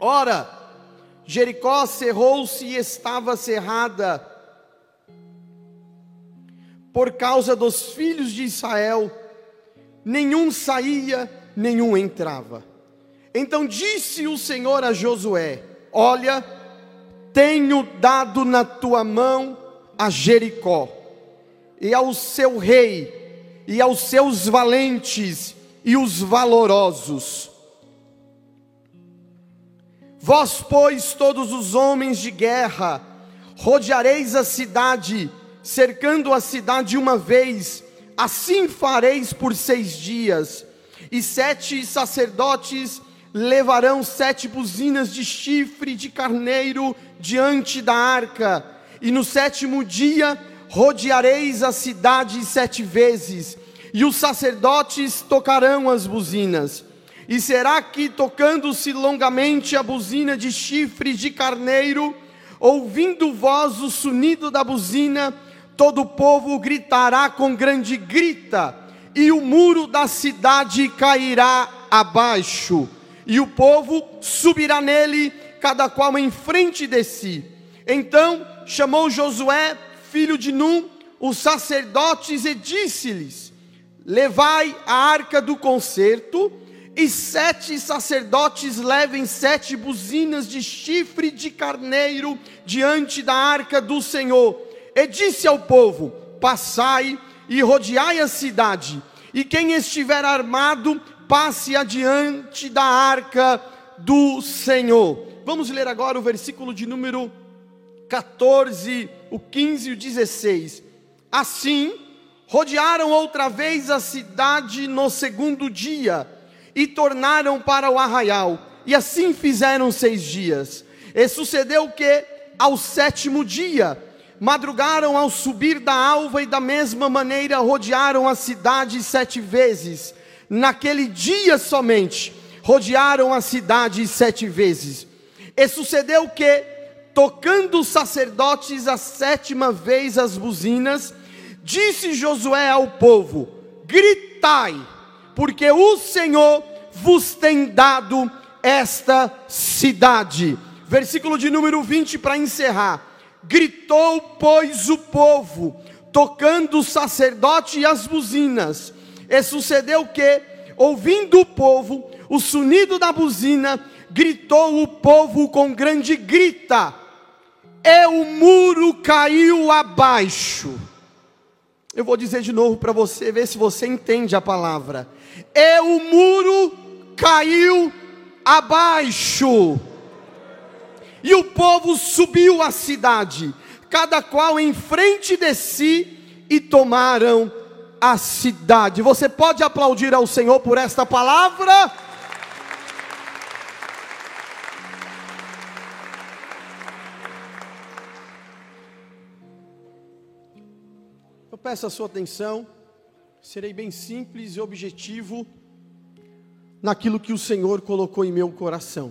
Ora, Jericó cerrou-se e estava cerrada por causa dos filhos de Israel, nenhum saía, nenhum entrava. Então disse o Senhor a Josué: Olha, tenho dado na tua mão a Jericó, e ao seu rei, e aos seus valentes e os valorosos. Vós, pois, todos os homens de guerra, rodeareis a cidade, cercando a cidade uma vez, assim fareis por seis dias, e sete sacerdotes levarão sete buzinas de chifre de carneiro diante da arca, e no sétimo dia rodeareis a cidade sete vezes, e os sacerdotes tocarão as buzinas. E será que, tocando-se longamente a buzina de chifre de carneiro, ouvindo voz o sonido da buzina, todo o povo gritará com grande grita, e o muro da cidade cairá abaixo e o povo subirá nele, cada qual em frente de si. Então chamou Josué, filho de Num, os sacerdotes e disse-lhes: Levai a arca do concerto, e sete sacerdotes levem sete buzinas de chifre de carneiro diante da arca do Senhor. E disse ao povo: Passai e rodeai a cidade, e quem estiver armado, passe adiante da arca do Senhor. Vamos ler agora o versículo de número 14, o 15 e o 16. Assim, rodearam outra vez a cidade no segundo dia e tornaram para o arraial. E assim fizeram seis dias. E sucedeu que, ao sétimo dia, madrugaram ao subir da alva e da mesma maneira rodearam a cidade sete vezes naquele dia somente, rodearam a cidade sete vezes. E sucedeu que, tocando os sacerdotes a sétima vez as buzinas, disse Josué ao povo: Gritai, porque o Senhor vos tem dado esta cidade. Versículo de número 20 para encerrar. Gritou, pois, o povo, tocando o sacerdote e as buzinas, e sucedeu que, ouvindo o povo, o sonido da buzina, gritou o povo com grande grita, e o muro caiu abaixo. Eu vou dizer de novo para você, ver se você entende a palavra. E o muro caiu abaixo. E o povo subiu à cidade, cada qual em frente de si, e tomaram a cidade. Você pode aplaudir ao Senhor por esta palavra? Eu peço a sua atenção, serei bem simples e objetivo naquilo que o Senhor colocou em meu coração.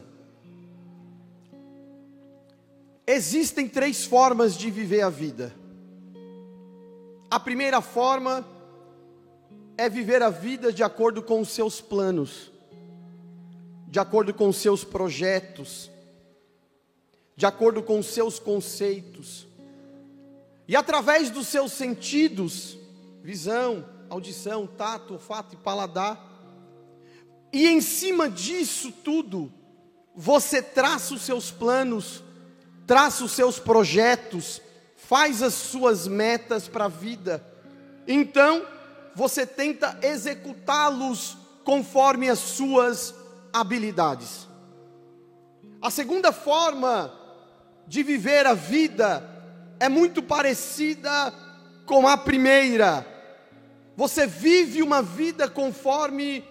Existem três formas de viver a vida. A primeira forma é viver a vida de acordo com os seus planos, de acordo com os seus projetos, de acordo com os seus conceitos. E através dos seus sentidos, visão, audição, tato, olfato e paladar, e em cima disso tudo, você traça os seus planos, traça os seus projetos, faz as suas metas para a vida. Então, você tenta executá-los conforme as suas habilidades. A segunda forma de viver a vida é muito parecida com a primeira. Você vive uma vida conforme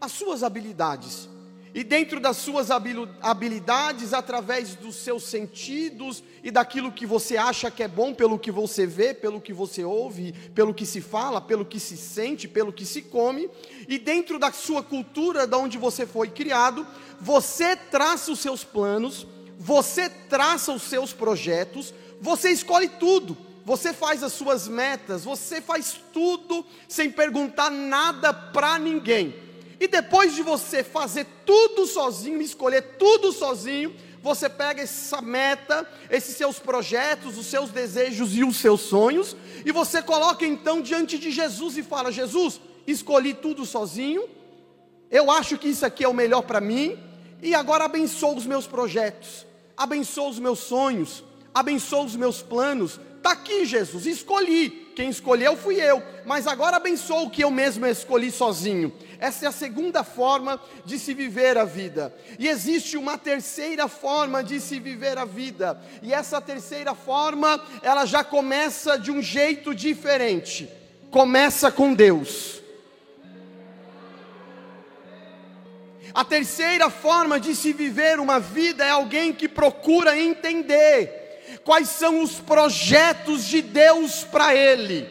as suas habilidades e dentro das suas habilidades, através dos seus sentidos e daquilo que você acha que é bom, pelo que você vê, pelo que você ouve, pelo que se fala, pelo que se sente, pelo que se come, e dentro da sua cultura, da onde você foi criado, você traça os seus planos, você traça os seus projetos, você escolhe tudo. Você faz as suas metas, você faz tudo sem perguntar nada para ninguém. E depois de você fazer tudo sozinho, escolher tudo sozinho, você pega essa meta, esses seus projetos, os seus desejos e os seus sonhos, e você coloca então diante de Jesus e fala: Jesus, escolhi tudo sozinho, eu acho que isso aqui é o melhor para mim, e agora abençoa os meus projetos, abençoa os meus sonhos, abençoa os meus planos. Está aqui, Jesus, escolhi. Quem escolheu fui eu, mas agora abençoa o que eu mesmo escolhi sozinho. Essa é a segunda forma de se viver a vida. E existe uma terceira forma de se viver a vida. E essa terceira forma, ela já começa de um jeito diferente. Começa com Deus. A terceira forma de se viver uma vida é alguém que procura entender quais são os projetos de Deus para ele.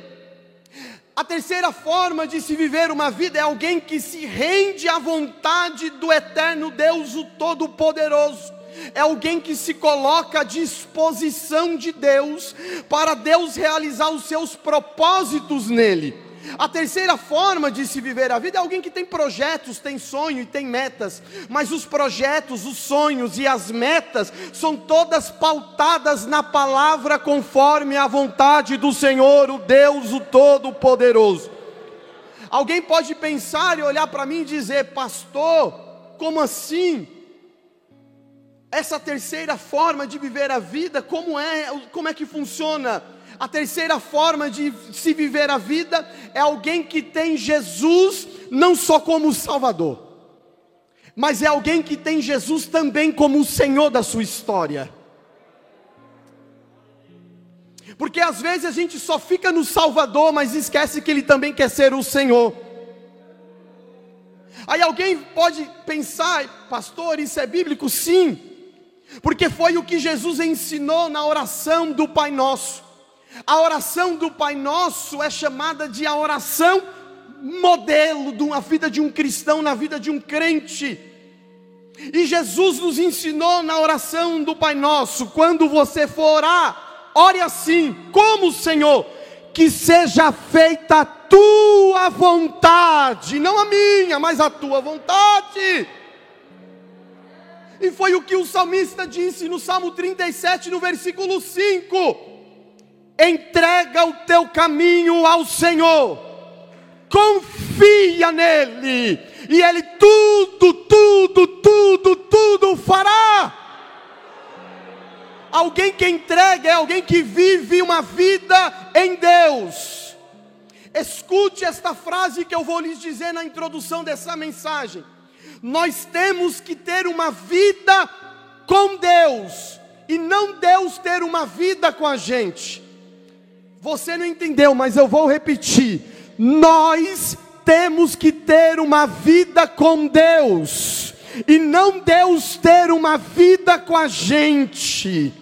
A terceira forma de se viver uma vida é alguém que se rende à vontade do eterno Deus, o Todo-Poderoso. É alguém que se coloca à disposição de Deus para Deus realizar os seus propósitos nele. A terceira forma de se viver a vida é alguém que tem projetos, tem sonho e tem metas, mas os projetos, os sonhos e as metas são todas pautadas na palavra conforme a vontade do Senhor, o Deus, o Todo-Poderoso. Alguém pode pensar e olhar para mim e dizer, pastor, como assim? Essa terceira forma de viver a vida, como é, como é que funciona? A terceira forma de se viver a vida é alguém que tem Jesus não só como Salvador, mas é alguém que tem Jesus também como o Senhor da sua história. Porque às vezes a gente só fica no Salvador, mas esquece que Ele também quer ser o Senhor. Aí alguém pode pensar, pastor, isso é bíblico? Sim, porque foi o que Jesus ensinou na oração do Pai Nosso. A oração do Pai Nosso é chamada de a oração modelo de uma vida de um cristão, na vida de um crente. E Jesus nos ensinou na oração do Pai Nosso, quando você for orar, ore assim, como o Senhor, que seja feita a tua vontade, não a minha, mas a tua vontade. E foi o que o salmista disse no Salmo 37, no versículo 5 entrega o teu caminho ao Senhor, confia nele, e ele tudo, tudo, tudo, tudo fará. Alguém que entrega é alguém que vive uma vida em Deus. Escute esta frase que eu vou lhes dizer na introdução dessa mensagem. Nós temos que ter uma vida com Deus e não Deus ter uma vida com a gente. Você não entendeu, mas eu vou repetir. Nós temos que ter uma vida com Deus, e não Deus ter uma vida com a gente.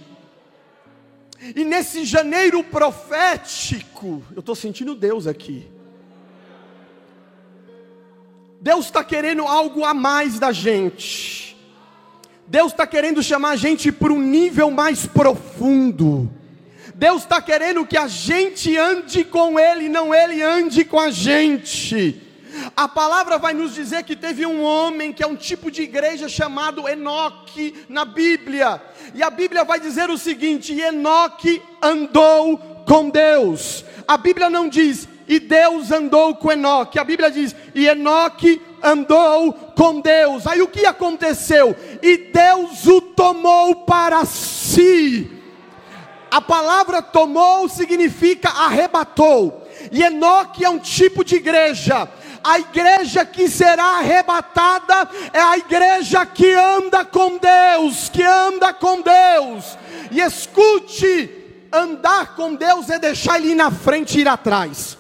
E nesse janeiro profético, eu estou sentindo Deus aqui. Deus está querendo algo a mais da gente. Deus está querendo chamar a gente para um nível mais profundo. Deus está querendo que a gente ande com Ele, não Ele ande com a gente. A palavra vai nos dizer que teve um homem que é um tipo de igreja chamado Enoque na Bíblia. E a Bíblia vai dizer o seguinte: Enoque andou com Deus. A Bíblia não diz e Deus andou com Enoque. A Bíblia diz e Enoque andou com Deus. Aí o que aconteceu? E Deus o tomou para si. A palavra tomou significa arrebatou. E Enoque é um tipo de igreja. A igreja que será arrebatada é a igreja que anda com Deus, que anda com Deus. E escute, andar com Deus é deixar ele ir na frente e ir atrás.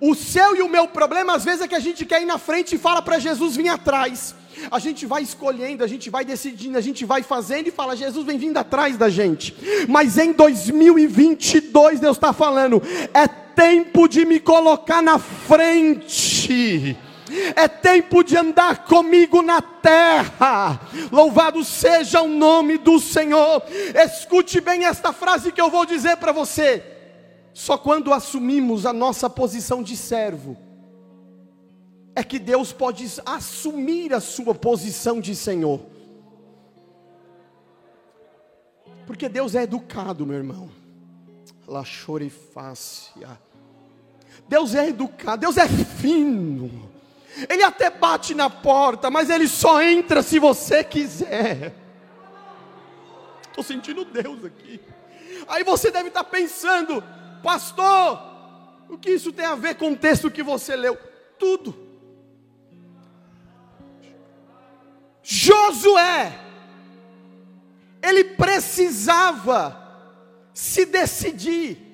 O seu e o meu problema às vezes é que a gente quer ir na frente e fala para Jesus vir atrás. A gente vai escolhendo, a gente vai decidindo, a gente vai fazendo e fala: Jesus vem vindo atrás da gente. Mas em 2022, Deus está falando: é tempo de me colocar na frente. É tempo de andar comigo na terra. Louvado seja o nome do Senhor. Escute bem esta frase que eu vou dizer para você. Só quando assumimos a nossa posição de servo é que Deus pode assumir a sua posição de Senhor. Porque Deus é educado, meu irmão. Lachorifácia. Deus é educado, Deus é fino. Ele até bate na porta, mas ele só entra se você quiser. Estou sentindo Deus aqui. Aí você deve estar pensando, pastor, o que isso tem a ver com o texto que você leu? Tudo. Josué, ele precisava se decidir.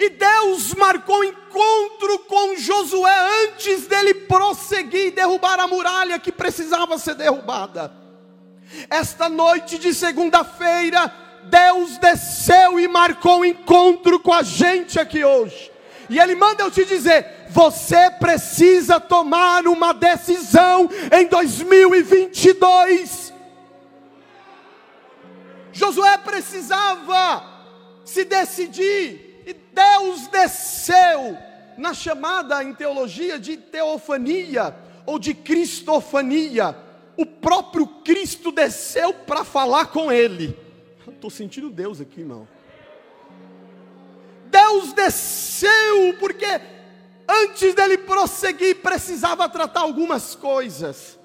E Deus marcou encontro com Josué antes dele prosseguir e derrubar a muralha que precisava ser derrubada. Esta noite de segunda-feira, Deus desceu e marcou encontro com a gente aqui hoje. E Ele manda eu te dizer: você precisa tomar uma decisão em 2022. Josué precisava se decidir e Deus desceu na chamada em teologia de teofania ou de cristofania. O próprio Cristo desceu para falar com ele. Estou sentindo Deus aqui, irmão. Deus desceu porque antes dele prosseguir precisava tratar algumas coisas.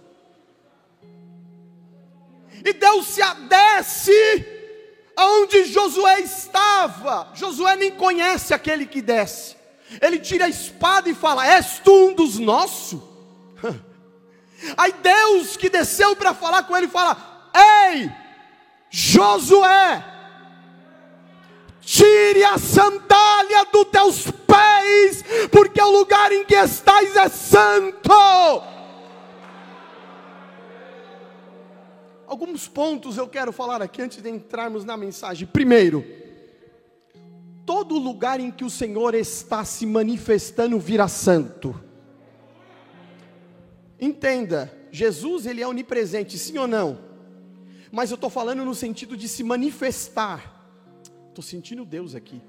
E Deus se desce aonde Josué estava. Josué nem conhece aquele que desce. Ele tira a espada e fala: És tu um dos nossos? Aí Deus que desceu para falar com ele fala: Ei, Josué, tire a sandália dos teus pés, porque o lugar em que estás é santo. Alguns pontos eu quero falar aqui antes de entrarmos na mensagem. Primeiro, todo lugar em que o Senhor está se manifestando vira santo. Entenda, Jesus ele é onipresente, sim ou não? Mas eu estou falando no sentido de se manifestar. Estou sentindo Deus aqui.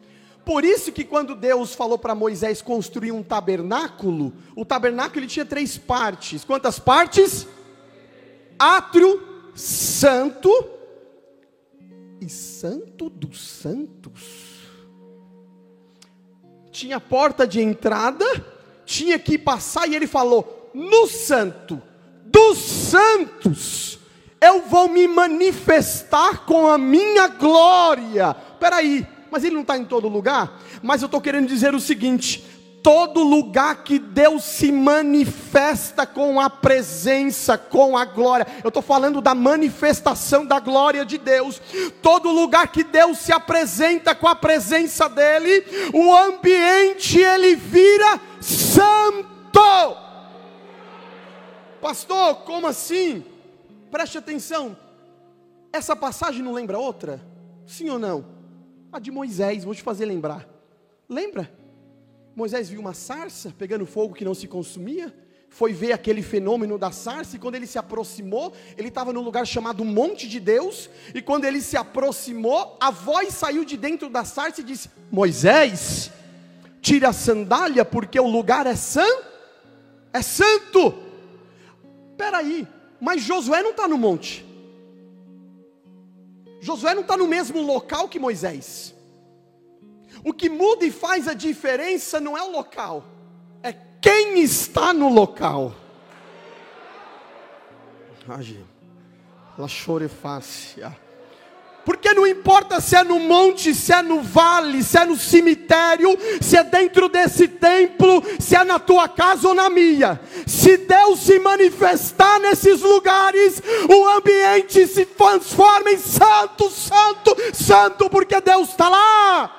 Por isso que quando Deus falou para Moisés construir um tabernáculo, o tabernáculo ele tinha três partes. Quantas partes? Átrio, santo e santo dos santos. Tinha porta de entrada, tinha que passar, e ele falou: no santo dos santos, eu vou me manifestar com a minha glória. Peraí, mas ele não está em todo lugar? Mas eu estou querendo dizer o seguinte: todo lugar que Deus se manifesta com a presença, com a glória. Eu estou falando da manifestação da glória de Deus. Todo lugar que Deus se apresenta com a presença dele, o ambiente ele vira santo. Pastor, como assim? Preste atenção. Essa passagem não lembra outra? Sim ou não? A de Moisés, vou te fazer lembrar. Lembra? Moisés viu uma sarça pegando fogo que não se consumia, foi ver aquele fenômeno da sarça, e quando ele se aproximou, ele estava num lugar chamado Monte de Deus, e quando ele se aproximou, a voz saiu de dentro da sarça e disse: Moisés, tira a sandália, porque o lugar é santo, é santo. Peraí, mas Josué não está no monte, Josué não está no mesmo local que Moisés. O que muda e faz a diferença não é o local, é quem está no local. Porque não importa se é no monte, se é no vale, se é no cemitério, se é dentro desse templo, se é na tua casa ou na minha. Se Deus se manifestar nesses lugares, o ambiente se transforma em santo, santo, santo, porque Deus está lá.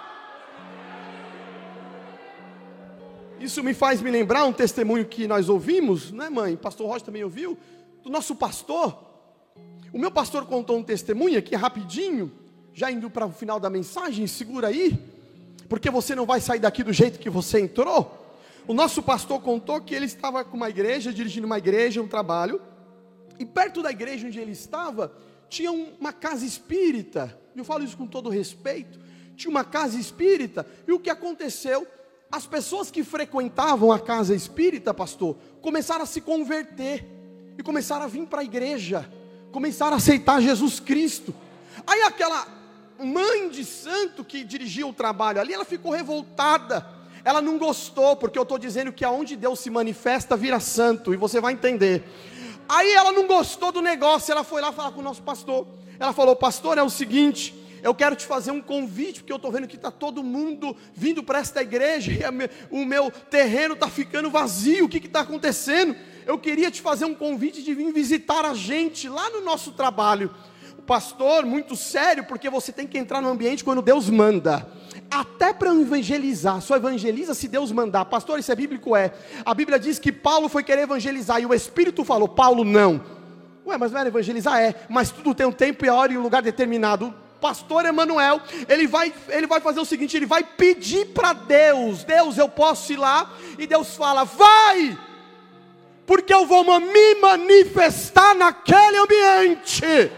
Isso me faz me lembrar um testemunho que nós ouvimos, né, mãe? Pastor Rocha também ouviu, do nosso pastor. O meu pastor contou um testemunho aqui rapidinho, já indo para o final da mensagem, segura aí, porque você não vai sair daqui do jeito que você entrou. O nosso pastor contou que ele estava com uma igreja, dirigindo uma igreja, um trabalho, e perto da igreja onde ele estava, tinha uma casa espírita, eu falo isso com todo respeito, tinha uma casa espírita, e o que aconteceu? As pessoas que frequentavam a casa espírita, pastor, começaram a se converter, e começaram a vir para a igreja, começaram a aceitar Jesus Cristo. Aí aquela mãe de santo que dirigia o trabalho ali, ela ficou revoltada. Ela não gostou, porque eu estou dizendo que aonde Deus se manifesta vira santo, e você vai entender. Aí ela não gostou do negócio, ela foi lá falar com o nosso pastor. Ela falou: Pastor, é o seguinte, eu quero te fazer um convite, porque eu estou vendo que está todo mundo vindo para esta igreja, e o meu terreno está ficando vazio, o que está acontecendo? Eu queria te fazer um convite de vir visitar a gente lá no nosso trabalho. O pastor, muito sério, porque você tem que entrar no ambiente quando Deus manda até para evangelizar, só evangeliza se Deus mandar. Pastor, isso é bíblico? É. A Bíblia diz que Paulo foi querer evangelizar e o Espírito falou: Paulo, não. Ué, mas não era evangelizar? É, mas tudo tem um tempo e a hora e um lugar determinado. Pastor Emanuel, ele vai, ele vai fazer o seguinte: ele vai pedir para Deus: Deus, eu posso ir lá? E Deus fala: vai, porque eu vou me manifestar naquele ambiente.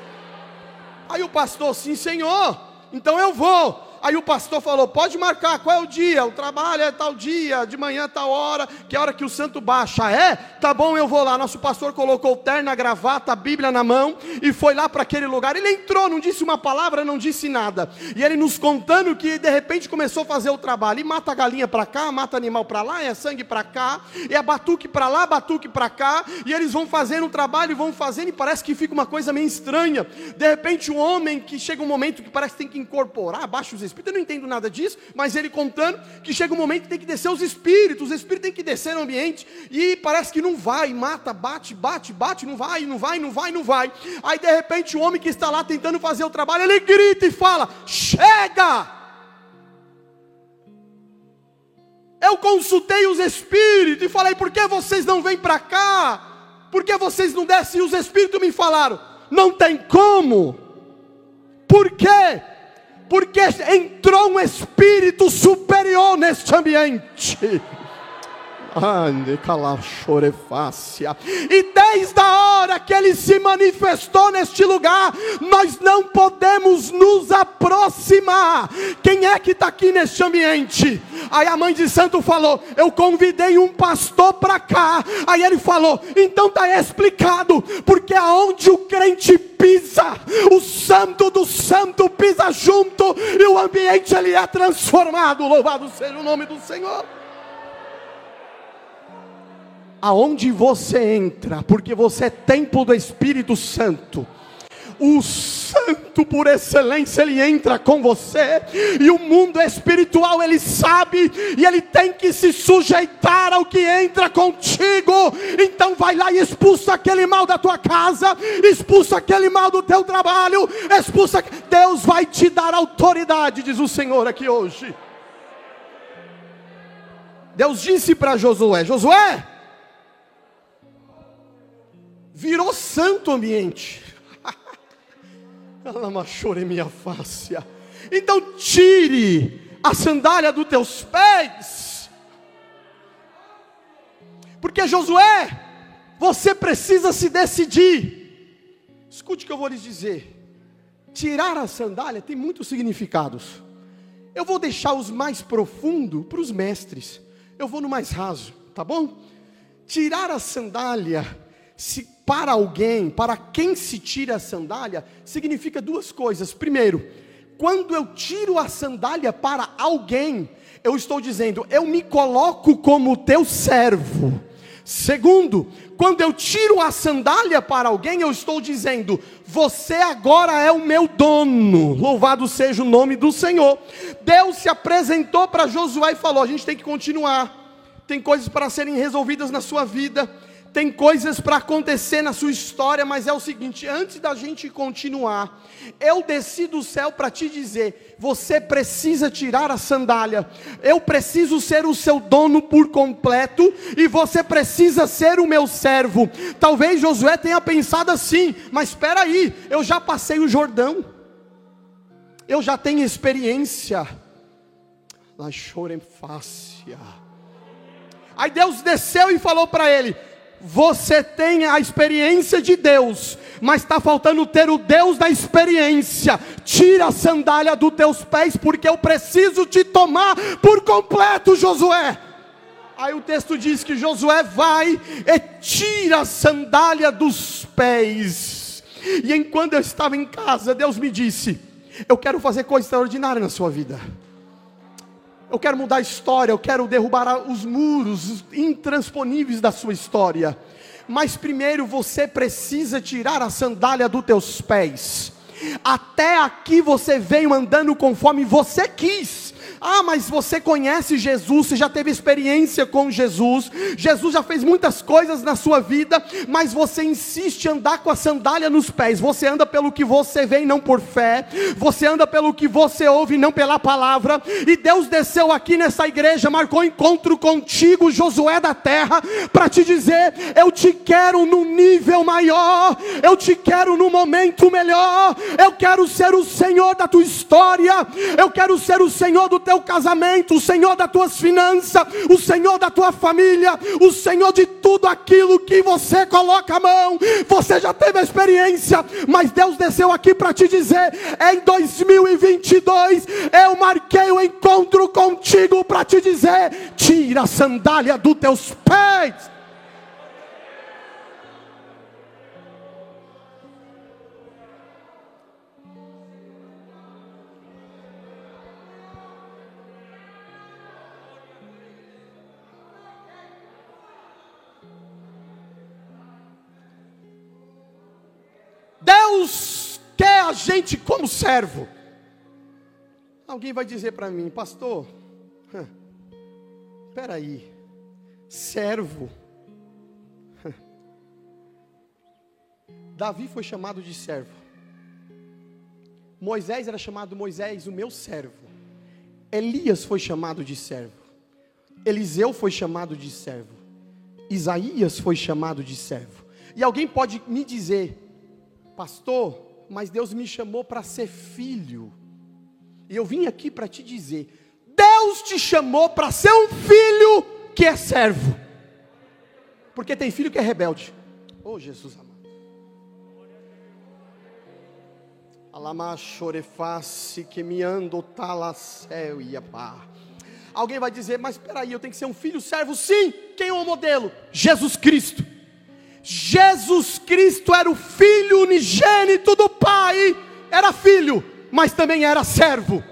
Aí o pastor, sim, Senhor, então eu vou. Aí o pastor falou: pode marcar, qual é o dia? O trabalho é tal dia, de manhã tal hora, que é a hora que o santo baixa. É? Tá bom, eu vou lá. Nosso pastor colocou terna, gravata, a Bíblia na mão e foi lá para aquele lugar. Ele entrou, não disse uma palavra, não disse nada. E ele nos contando que de repente começou a fazer o trabalho. E mata a galinha para cá, mata animal para lá, é sangue para cá, é batuque para lá, batuque para cá. E eles vão fazendo o trabalho, vão fazendo e parece que fica uma coisa meio estranha. De repente, um homem que chega um momento que parece que tem que incorporar, baixa os espíritos, eu não entendo nada disso, mas ele contando que chega um momento que tem que descer os espíritos, os espíritos têm que descer no ambiente, e parece que não vai, mata, bate, bate, bate, não vai, não vai, não vai, não vai. Aí de repente o homem que está lá tentando fazer o trabalho, ele grita e fala: Chega! Eu consultei os espíritos e falei: por que vocês não vêm para cá? Por que vocês não descem? E os espíritos me falaram: não tem como. Por quê? Porque entrou um espírito superior neste ambiente. E desde a hora que ele se manifestou neste lugar, nós não podemos nos aproximar. Quem é que está aqui neste ambiente? Aí a mãe de santo falou: Eu convidei um pastor para cá. Aí ele falou: Então está explicado, porque aonde o crente pisa, o santo do santo pisa junto e o ambiente ele é transformado. Louvado seja o nome do Senhor aonde você entra, porque você é templo do Espírito Santo. O santo por excelência ele entra com você, e o mundo espiritual ele sabe, e ele tem que se sujeitar ao que entra contigo. Então vai lá e expulsa aquele mal da tua casa, expulsa aquele mal do teu trabalho, expulsa. Deus vai te dar autoridade, diz o Senhor aqui hoje. Deus disse para Josué: Josué, virou santo ambiente. minha face. Então tire a sandália dos teus pés. Porque Josué, você precisa se decidir. Escute o que eu vou lhes dizer. Tirar a sandália tem muitos significados. Eu vou deixar os mais profundos para os mestres. Eu vou no mais raso, tá bom? Tirar a sandália se para alguém, para quem se tira a sandália, significa duas coisas. Primeiro, quando eu tiro a sandália para alguém, eu estou dizendo, eu me coloco como teu servo. Segundo, quando eu tiro a sandália para alguém, eu estou dizendo, você agora é o meu dono. Louvado seja o nome do Senhor. Deus se apresentou para Josué e falou: a gente tem que continuar. Tem coisas para serem resolvidas na sua vida tem coisas para acontecer na sua história, mas é o seguinte: antes da gente continuar, eu desci do céu para te dizer: você precisa tirar a sandália, eu preciso ser o seu dono por completo, e você precisa ser o meu servo. Talvez Josué tenha pensado assim, mas espera aí, eu já passei o Jordão, eu já tenho experiência. Lá chorem fácil. Aí Deus desceu e falou para ele: você tem a experiência de Deus, mas está faltando ter o Deus da experiência. Tira a sandália dos teus pés, porque eu preciso te tomar por completo, Josué. Aí o texto diz que Josué vai e tira a sandália dos pés. E enquanto eu estava em casa, Deus me disse: Eu quero fazer coisa extraordinária na sua vida. Eu quero mudar a história, eu quero derrubar os muros intransponíveis da sua história. Mas primeiro você precisa tirar a sandália dos teus pés. Até aqui você veio andando conforme você quis. Ah, mas você conhece Jesus, você já teve experiência com Jesus, Jesus já fez muitas coisas na sua vida, mas você insiste em andar com a sandália nos pés. Você anda pelo que você vê e não por fé, você anda pelo que você ouve e não pela palavra. E Deus desceu aqui nessa igreja, marcou encontro contigo, Josué da terra, para te dizer: Eu te quero no nível maior, eu te quero no momento melhor, eu quero ser o Senhor da tua história, eu quero ser o Senhor do teu teu casamento, o Senhor das tuas finanças, o Senhor da tua família, o Senhor de tudo aquilo que você coloca a mão. Você já teve a experiência, mas Deus desceu aqui para te dizer: em 2022 eu marquei o encontro contigo para te dizer: tira a sandália dos teus pés. Deus quer a gente como servo. Alguém vai dizer para mim, pastor, espera aí, servo. Davi foi chamado de servo. Moisés era chamado Moisés, o meu servo. Elias foi chamado de servo. Eliseu foi chamado de servo. Isaías foi chamado de servo. E alguém pode me dizer, pastor, mas Deus me chamou para ser filho. E eu vim aqui para te dizer: Deus te chamou para ser um filho que é servo. Porque tem filho que é rebelde. Oh, Jesus amado. Alama choreface que me ando talacel e pá. Alguém vai dizer, mas espera aí, eu tenho que ser um filho servo? Sim. Quem é o modelo? Jesus Cristo. Jesus Cristo era o filho unigênito do Pai, era filho, mas também era servo.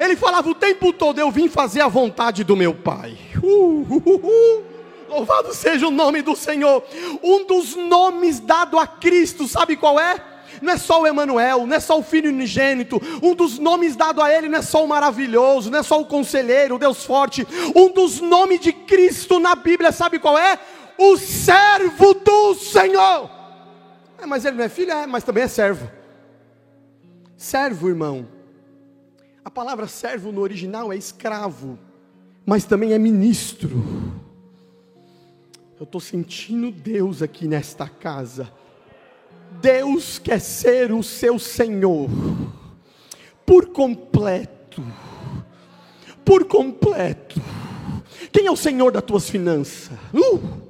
Ele falava o tempo todo: Eu vim fazer a vontade do meu Pai. Uh, uh, uh, uh. Louvado seja o nome do Senhor. Um dos nomes dado a Cristo, sabe qual é? Não é só o Emanuel, não é só o Filho unigênito. Um dos nomes dado a Ele não é só o maravilhoso, não é só o conselheiro, o Deus forte. Um dos nomes de Cristo na Bíblia, sabe qual é? O servo do Senhor. É, mas ele não é filho, é, mas também é servo. Servo, irmão. A palavra servo no original é escravo, mas também é ministro. Eu estou sentindo Deus aqui nesta casa. Deus quer ser o seu Senhor, por completo. Por completo. Quem é o Senhor das tuas finanças? Uh!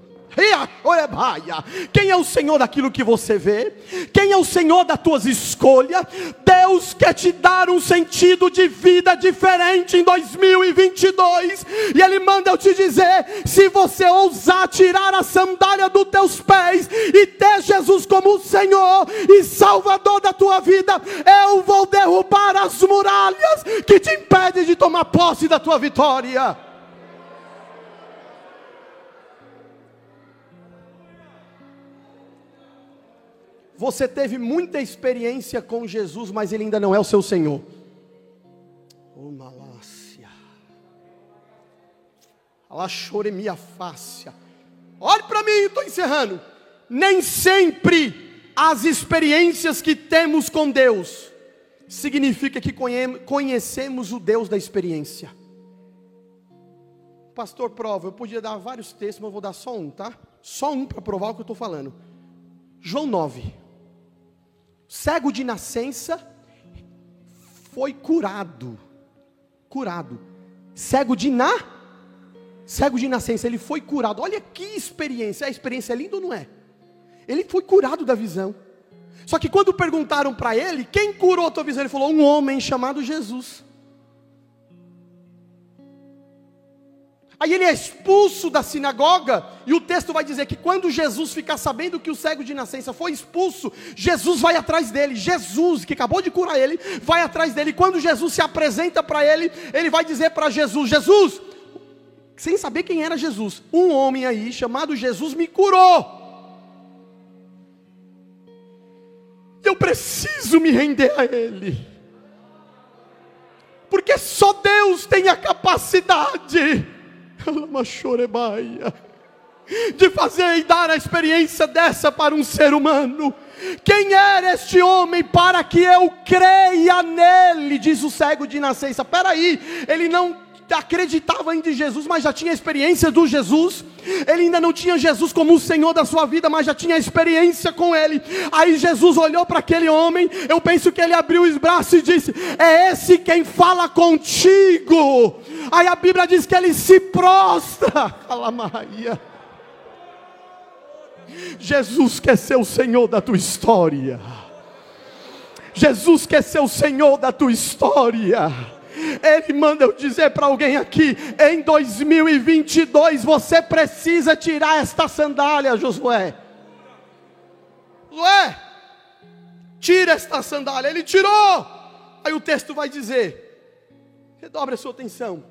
Quem é o Senhor daquilo que você vê? Quem é o Senhor das tuas escolhas? Deus quer te dar um sentido de vida diferente em 2022. E Ele manda eu te dizer: se você ousar tirar a sandália dos teus pés e ter Jesus como Senhor e Salvador da tua vida, eu vou derrubar as muralhas que te impedem de tomar posse da tua vitória. Você teve muita experiência com Jesus, mas Ele ainda não é o seu Senhor. Oh, malácia. minha fácia. Olhe para mim, estou encerrando. Nem sempre as experiências que temos com Deus significa que conhecemos o Deus da experiência. Pastor, prova, eu podia dar vários textos, mas eu vou dar só um, tá? Só um para provar o que eu estou falando. João 9 cego de nascença, foi curado. Curado. Cego de na cego de nascença, ele foi curado. Olha que experiência. A experiência é linda ou não é? Ele foi curado da visão. Só que quando perguntaram para ele, quem curou a tua visão? Ele falou: um homem chamado Jesus. Aí ele é expulso da sinagoga, e o texto vai dizer que quando Jesus ficar sabendo que o cego de nascença foi expulso, Jesus vai atrás dele. Jesus, que acabou de curar ele, vai atrás dele. Quando Jesus se apresenta para ele, ele vai dizer para Jesus: Jesus, sem saber quem era Jesus, um homem aí chamado Jesus me curou. Eu preciso me render a Ele, porque só Deus tem a capacidade de fazer e dar a experiência dessa para um ser humano. Quem era este homem para que eu creia nele? Diz o cego de nascença. Peraí, ele não acreditava ainda em Jesus, mas já tinha experiência do Jesus. Ele ainda não tinha Jesus como o Senhor da sua vida, mas já tinha experiência com ele. Aí Jesus olhou para aquele homem. Eu penso que ele abriu os braços e disse: É esse quem fala contigo. Aí a Bíblia diz que ele se prostra. Maria. Jesus quer ser o Senhor da tua história. Jesus quer ser o Senhor da tua história. Ele manda eu dizer para alguém aqui: em 2022 você precisa tirar esta sandália, Josué. Josué, tira esta sandália. Ele tirou. Aí o texto vai dizer: redobre a sua atenção.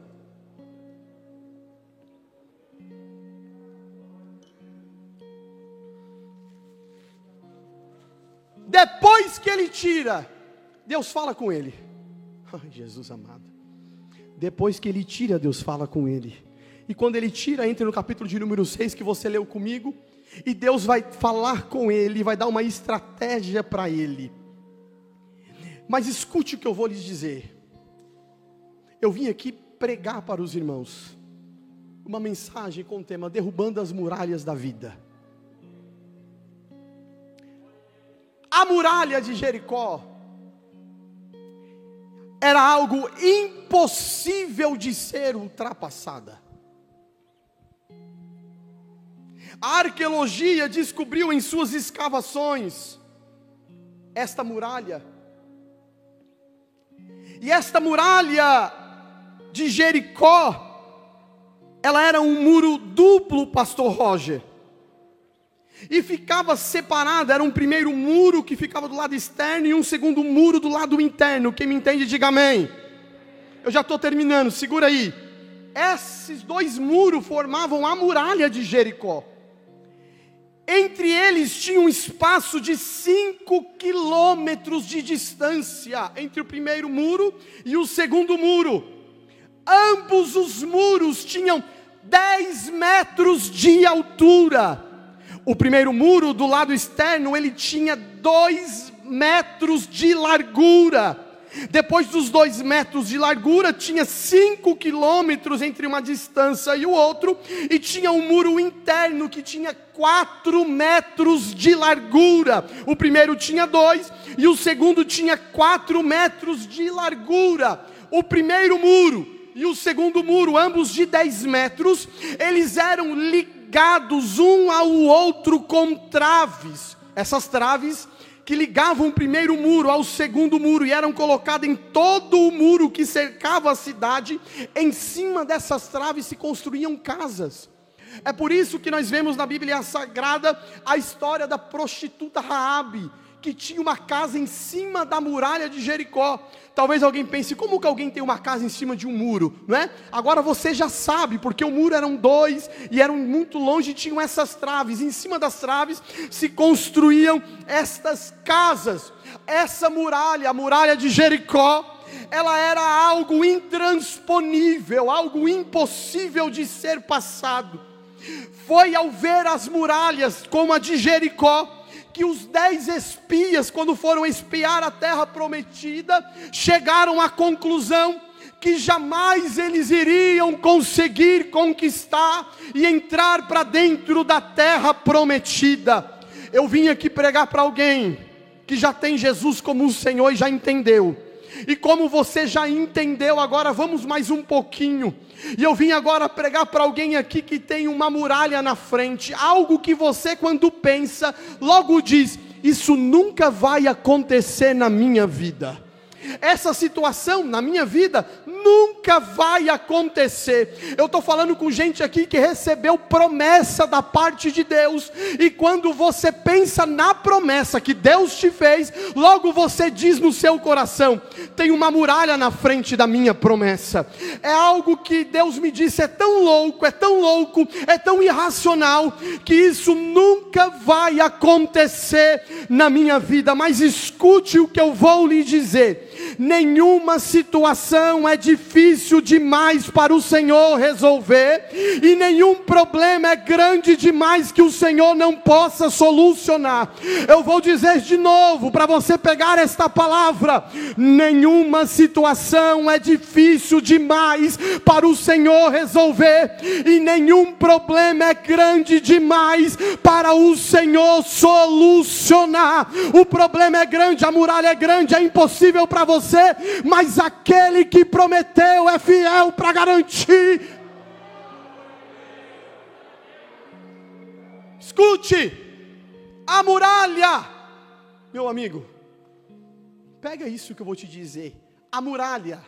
Depois que ele tira, Deus fala com ele. Ai, Jesus amado. Depois que ele tira, Deus fala com ele. E quando ele tira, entra no capítulo de número 6 que você leu comigo. E Deus vai falar com ele, vai dar uma estratégia para ele. Mas escute o que eu vou lhes dizer. Eu vim aqui pregar para os irmãos uma mensagem com o tema Derrubando as Muralhas da Vida. A muralha de Jericó era algo impossível de ser ultrapassada. A arqueologia descobriu em suas escavações esta muralha. E esta muralha de Jericó, ela era um muro duplo, pastor Roger e ficava separado, era um primeiro muro que ficava do lado externo e um segundo muro do lado interno. Quem me entende, diga amém. Eu já estou terminando, segura aí. Esses dois muros formavam a muralha de Jericó. Entre eles tinha um espaço de 5 quilômetros de distância entre o primeiro muro e o segundo muro. Ambos os muros tinham 10 metros de altura o primeiro muro do lado externo, ele tinha dois metros de largura. Depois dos dois metros de largura, tinha cinco quilômetros entre uma distância e o outro, e tinha um muro interno que tinha quatro metros de largura. O primeiro tinha dois, e o segundo tinha quatro metros de largura. O primeiro muro e o segundo muro, ambos de dez metros, eles eram ligados ligados um ao outro com traves. Essas traves que ligavam o primeiro muro ao segundo muro e eram colocadas em todo o muro que cercava a cidade. Em cima dessas traves se construíam casas. É por isso que nós vemos na Bíblia Sagrada a história da prostituta Raabe, que tinha uma casa em cima da muralha de Jericó. Talvez alguém pense, como que alguém tem uma casa em cima de um muro, não é? Agora você já sabe, porque o muro eram dois e eram muito longe e tinham essas traves. Em cima das traves se construíam estas casas. Essa muralha, a muralha de Jericó, ela era algo intransponível, algo impossível de ser passado. Foi ao ver as muralhas como a de Jericó, que os dez espias, quando foram espiar a terra prometida, chegaram à conclusão que jamais eles iriam conseguir conquistar e entrar para dentro da terra prometida. Eu vim aqui pregar para alguém que já tem Jesus como o Senhor e já entendeu e como você já entendeu, agora vamos mais um pouquinho. E eu vim agora pregar para alguém aqui que tem uma muralha na frente, algo que você, quando pensa, logo diz: isso nunca vai acontecer na minha vida. Essa situação na minha vida nunca vai acontecer. Eu estou falando com gente aqui que recebeu promessa da parte de Deus, e quando você pensa na promessa que Deus te fez, logo você diz no seu coração: tem uma muralha na frente da minha promessa. É algo que Deus me disse, é tão louco, é tão louco, é tão irracional, que isso nunca vai acontecer na minha vida. Mas escute o que eu vou lhe dizer nenhuma situação é difícil demais para o Senhor resolver, e nenhum problema é grande demais que o Senhor não possa solucionar. Eu vou dizer de novo, para você pegar esta palavra: nenhuma situação é difícil demais para o Senhor resolver, e nenhum problema é grande demais para o Senhor solucionar. O problema é grande, a muralha é grande, é impossível para você, mas aquele que prometeu é fiel para garantir. Escute, a muralha, meu amigo, pega isso que eu vou te dizer. A muralha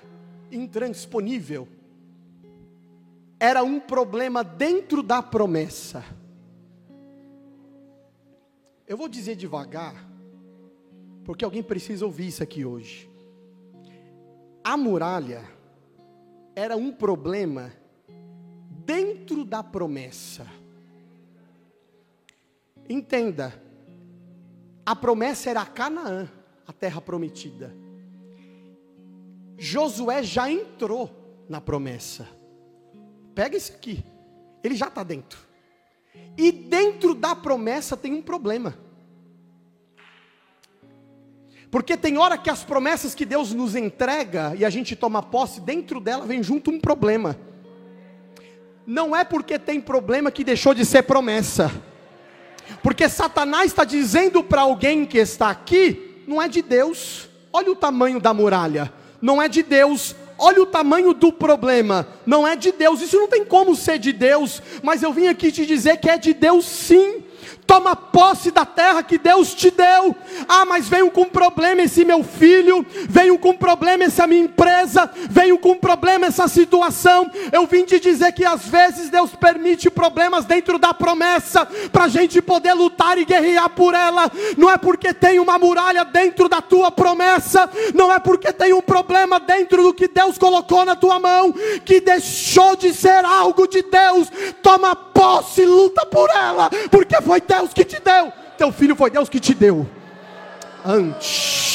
intransponível era um problema dentro da promessa. Eu vou dizer devagar, porque alguém precisa ouvir isso aqui hoje. A muralha era um problema dentro da promessa. Entenda, a promessa era Canaã, a terra prometida. Josué já entrou na promessa. Pega isso aqui, ele já está dentro. E dentro da promessa tem um problema. Porque tem hora que as promessas que Deus nos entrega e a gente toma posse, dentro dela vem junto um problema. Não é porque tem problema que deixou de ser promessa. Porque Satanás está dizendo para alguém que está aqui, não é de Deus. Olha o tamanho da muralha. Não é de Deus. Olha o tamanho do problema. Não é de Deus. Isso não tem como ser de Deus. Mas eu vim aqui te dizer que é de Deus sim. Toma posse da terra que Deus te deu. Ah, mas venho com problema esse meu filho, venho com problema essa minha empresa, venho com problema essa situação. Eu vim te dizer que às vezes Deus permite problemas dentro da promessa para a gente poder lutar e guerrear por ela. Não é porque tem uma muralha dentro da tua promessa, não é porque tem um problema dentro do que Deus colocou na tua mão que deixou de ser algo de Deus. Toma posse, luta por ela, porque foi Deus que te deu. Teu filho foi Deus que te deu. Antes.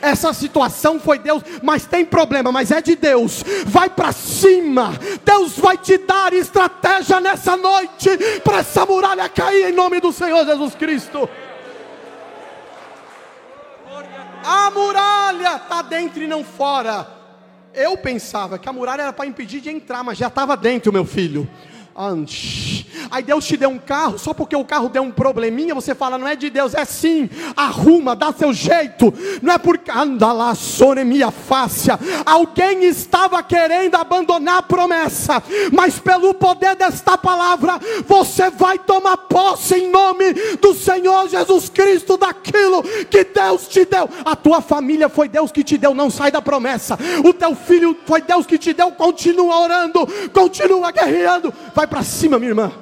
Essa situação foi Deus, mas tem problema, mas é de Deus. Vai para cima. Deus vai te dar estratégia nessa noite para essa muralha cair em nome do Senhor Jesus Cristo. A muralha está dentro e não fora. Eu pensava que a muralha era para impedir de entrar, mas já estava dentro, meu filho. Aí Deus te deu um carro, só porque o carro deu um probleminha, você fala, não é de Deus, é sim, arruma, dá seu jeito, não é porque anda lá, minha fácia. Alguém estava querendo abandonar a promessa, mas pelo poder desta palavra, você vai tomar posse em nome do Senhor Jesus Cristo daquilo que Deus te deu. A tua família foi Deus que te deu, não sai da promessa. O teu filho foi Deus que te deu, continua orando, continua guerreando. Vai para cima, minha irmã.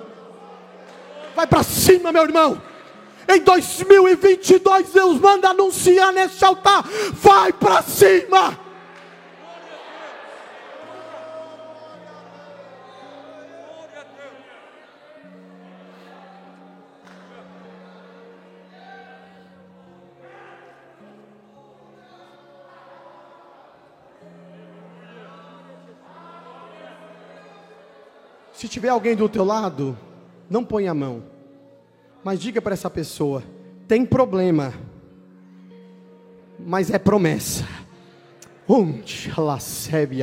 Vai para cima, meu irmão. Em 2022, Deus manda anunciar nesse altar. Vai para cima. Se tiver alguém do teu lado, não põe a mão. Mas diga para essa pessoa: tem problema, mas é promessa. Onde ela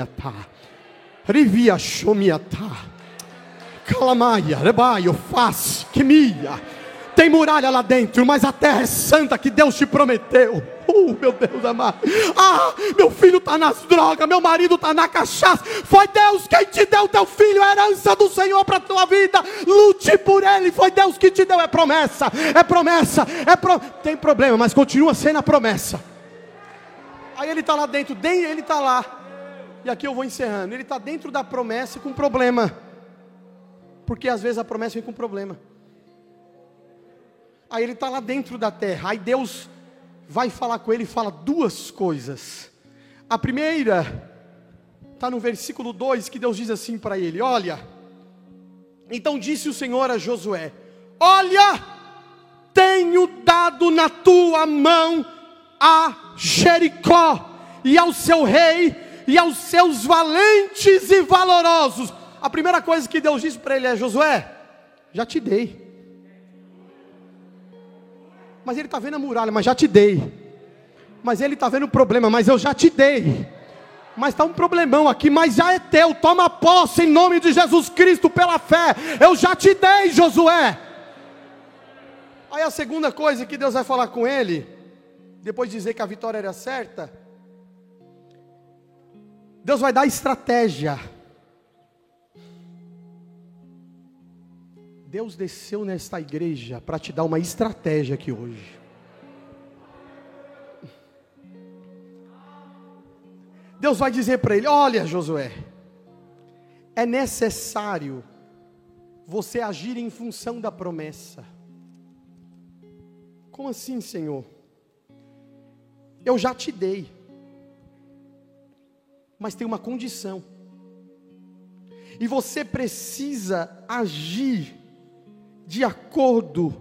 tá? Rivia chomiata. Calamaia, rebaio, faz, que mia. Tem muralha lá dentro, mas a terra é santa que Deus te prometeu. Uh, meu Deus amado. Ah, meu filho está nas drogas, meu marido está na cachaça. Foi Deus quem te deu teu filho, a herança do Senhor para a tua vida. Lute por ele, foi Deus que te deu. É promessa, é promessa, é pro... Tem problema, mas continua sendo a promessa. Aí ele está lá dentro, ele está lá. E aqui eu vou encerrando. Ele está dentro da promessa com problema. Porque às vezes a promessa vem com problema. Aí ele está lá dentro da terra. Aí Deus vai falar com ele e fala duas coisas. A primeira está no versículo 2 que Deus diz assim para ele: Olha, então disse o Senhor a Josué: Olha, tenho dado na tua mão a Jericó e ao seu rei e aos seus valentes e valorosos. A primeira coisa que Deus disse para ele é: Josué, já te dei. Mas ele está vendo a muralha, mas já te dei. Mas ele está vendo o problema, mas eu já te dei. Mas está um problemão aqui, mas já é teu. Toma posse em nome de Jesus Cristo pela fé. Eu já te dei, Josué. Aí a segunda coisa que Deus vai falar com ele, depois de dizer que a vitória era certa, Deus vai dar estratégia. Deus desceu nesta igreja para te dar uma estratégia aqui hoje. Deus vai dizer para ele: Olha, Josué, é necessário você agir em função da promessa. Como assim, Senhor? Eu já te dei, mas tem uma condição, e você precisa agir de acordo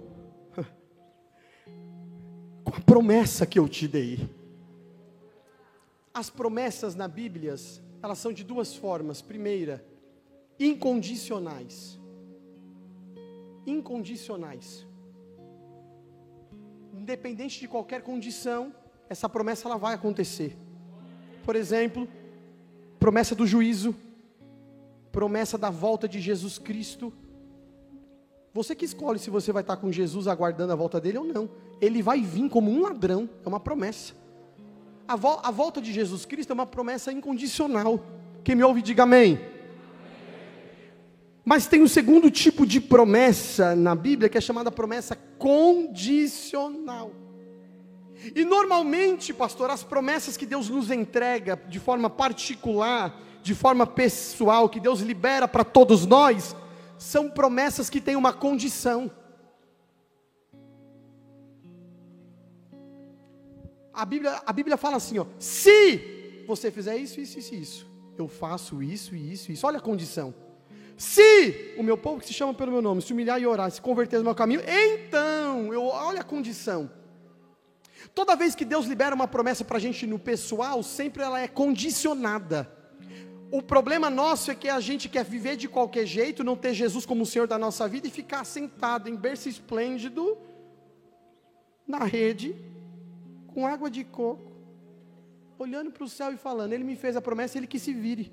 com a promessa que eu te dei. As promessas na Bíblia, elas são de duas formas. Primeira, incondicionais. Incondicionais. Independente de qualquer condição, essa promessa ela vai acontecer. Por exemplo, promessa do juízo, promessa da volta de Jesus Cristo, você que escolhe se você vai estar com Jesus aguardando a volta dele ou não. Ele vai vir como um ladrão, é uma promessa. A, vo a volta de Jesus Cristo é uma promessa incondicional. Quem me ouve, diga amém. Mas tem um segundo tipo de promessa na Bíblia que é chamada promessa condicional. E normalmente, pastor, as promessas que Deus nos entrega de forma particular, de forma pessoal, que Deus libera para todos nós, são promessas que têm uma condição. A Bíblia, a Bíblia fala assim: ó, se você fizer isso, isso, isso, isso, eu faço isso, isso, isso. Olha a condição. Se o meu povo que se chama pelo meu nome se humilhar e orar, se converter no meu caminho, então, eu, olha a condição. Toda vez que Deus libera uma promessa para a gente no pessoal, sempre ela é condicionada. O problema nosso é que a gente quer viver de qualquer jeito, não ter Jesus como o Senhor da nossa vida e ficar sentado em berço esplêndido na rede com água de coco, olhando para o céu e falando: Ele me fez a promessa, Ele que se vire.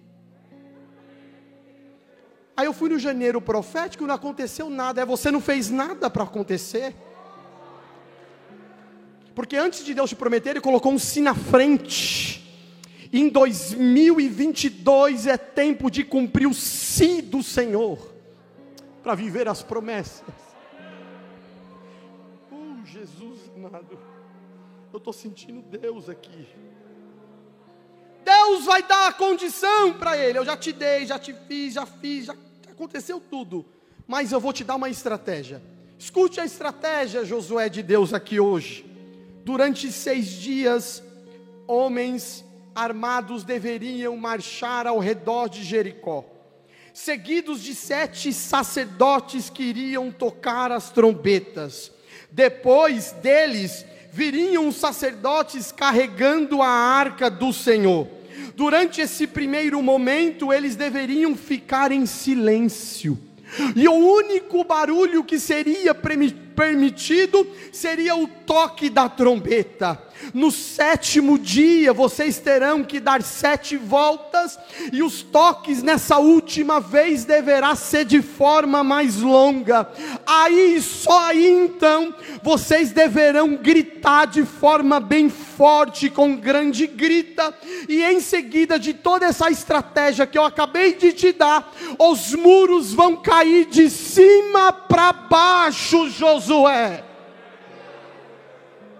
Aí eu fui no janeiro profético, não aconteceu nada. É você não fez nada para acontecer. Porque antes de Deus te prometer, Ele colocou um sim na frente. Em 2022 é tempo de cumprir o sim do Senhor, para viver as promessas. Oh, Jesus amado, eu estou sentindo Deus aqui. Deus vai dar a condição para ele. Eu já te dei, já te fiz, já fiz, já aconteceu tudo. Mas eu vou te dar uma estratégia. Escute a estratégia, Josué de Deus, aqui hoje. Durante seis dias, homens armados deveriam marchar ao redor de Jericó, seguidos de sete sacerdotes que iriam tocar as trombetas. Depois deles viriam os sacerdotes carregando a arca do Senhor. Durante esse primeiro momento, eles deveriam ficar em silêncio, e o único barulho que seria permitido permitido seria o toque da trombeta. No sétimo dia vocês terão que dar sete voltas, e os toques nessa última vez deverá ser de forma mais longa. Aí, só aí então, vocês deverão gritar de forma bem forte, com grande grita, e em seguida de toda essa estratégia que eu acabei de te dar, os muros vão cair de cima para baixo, Josué.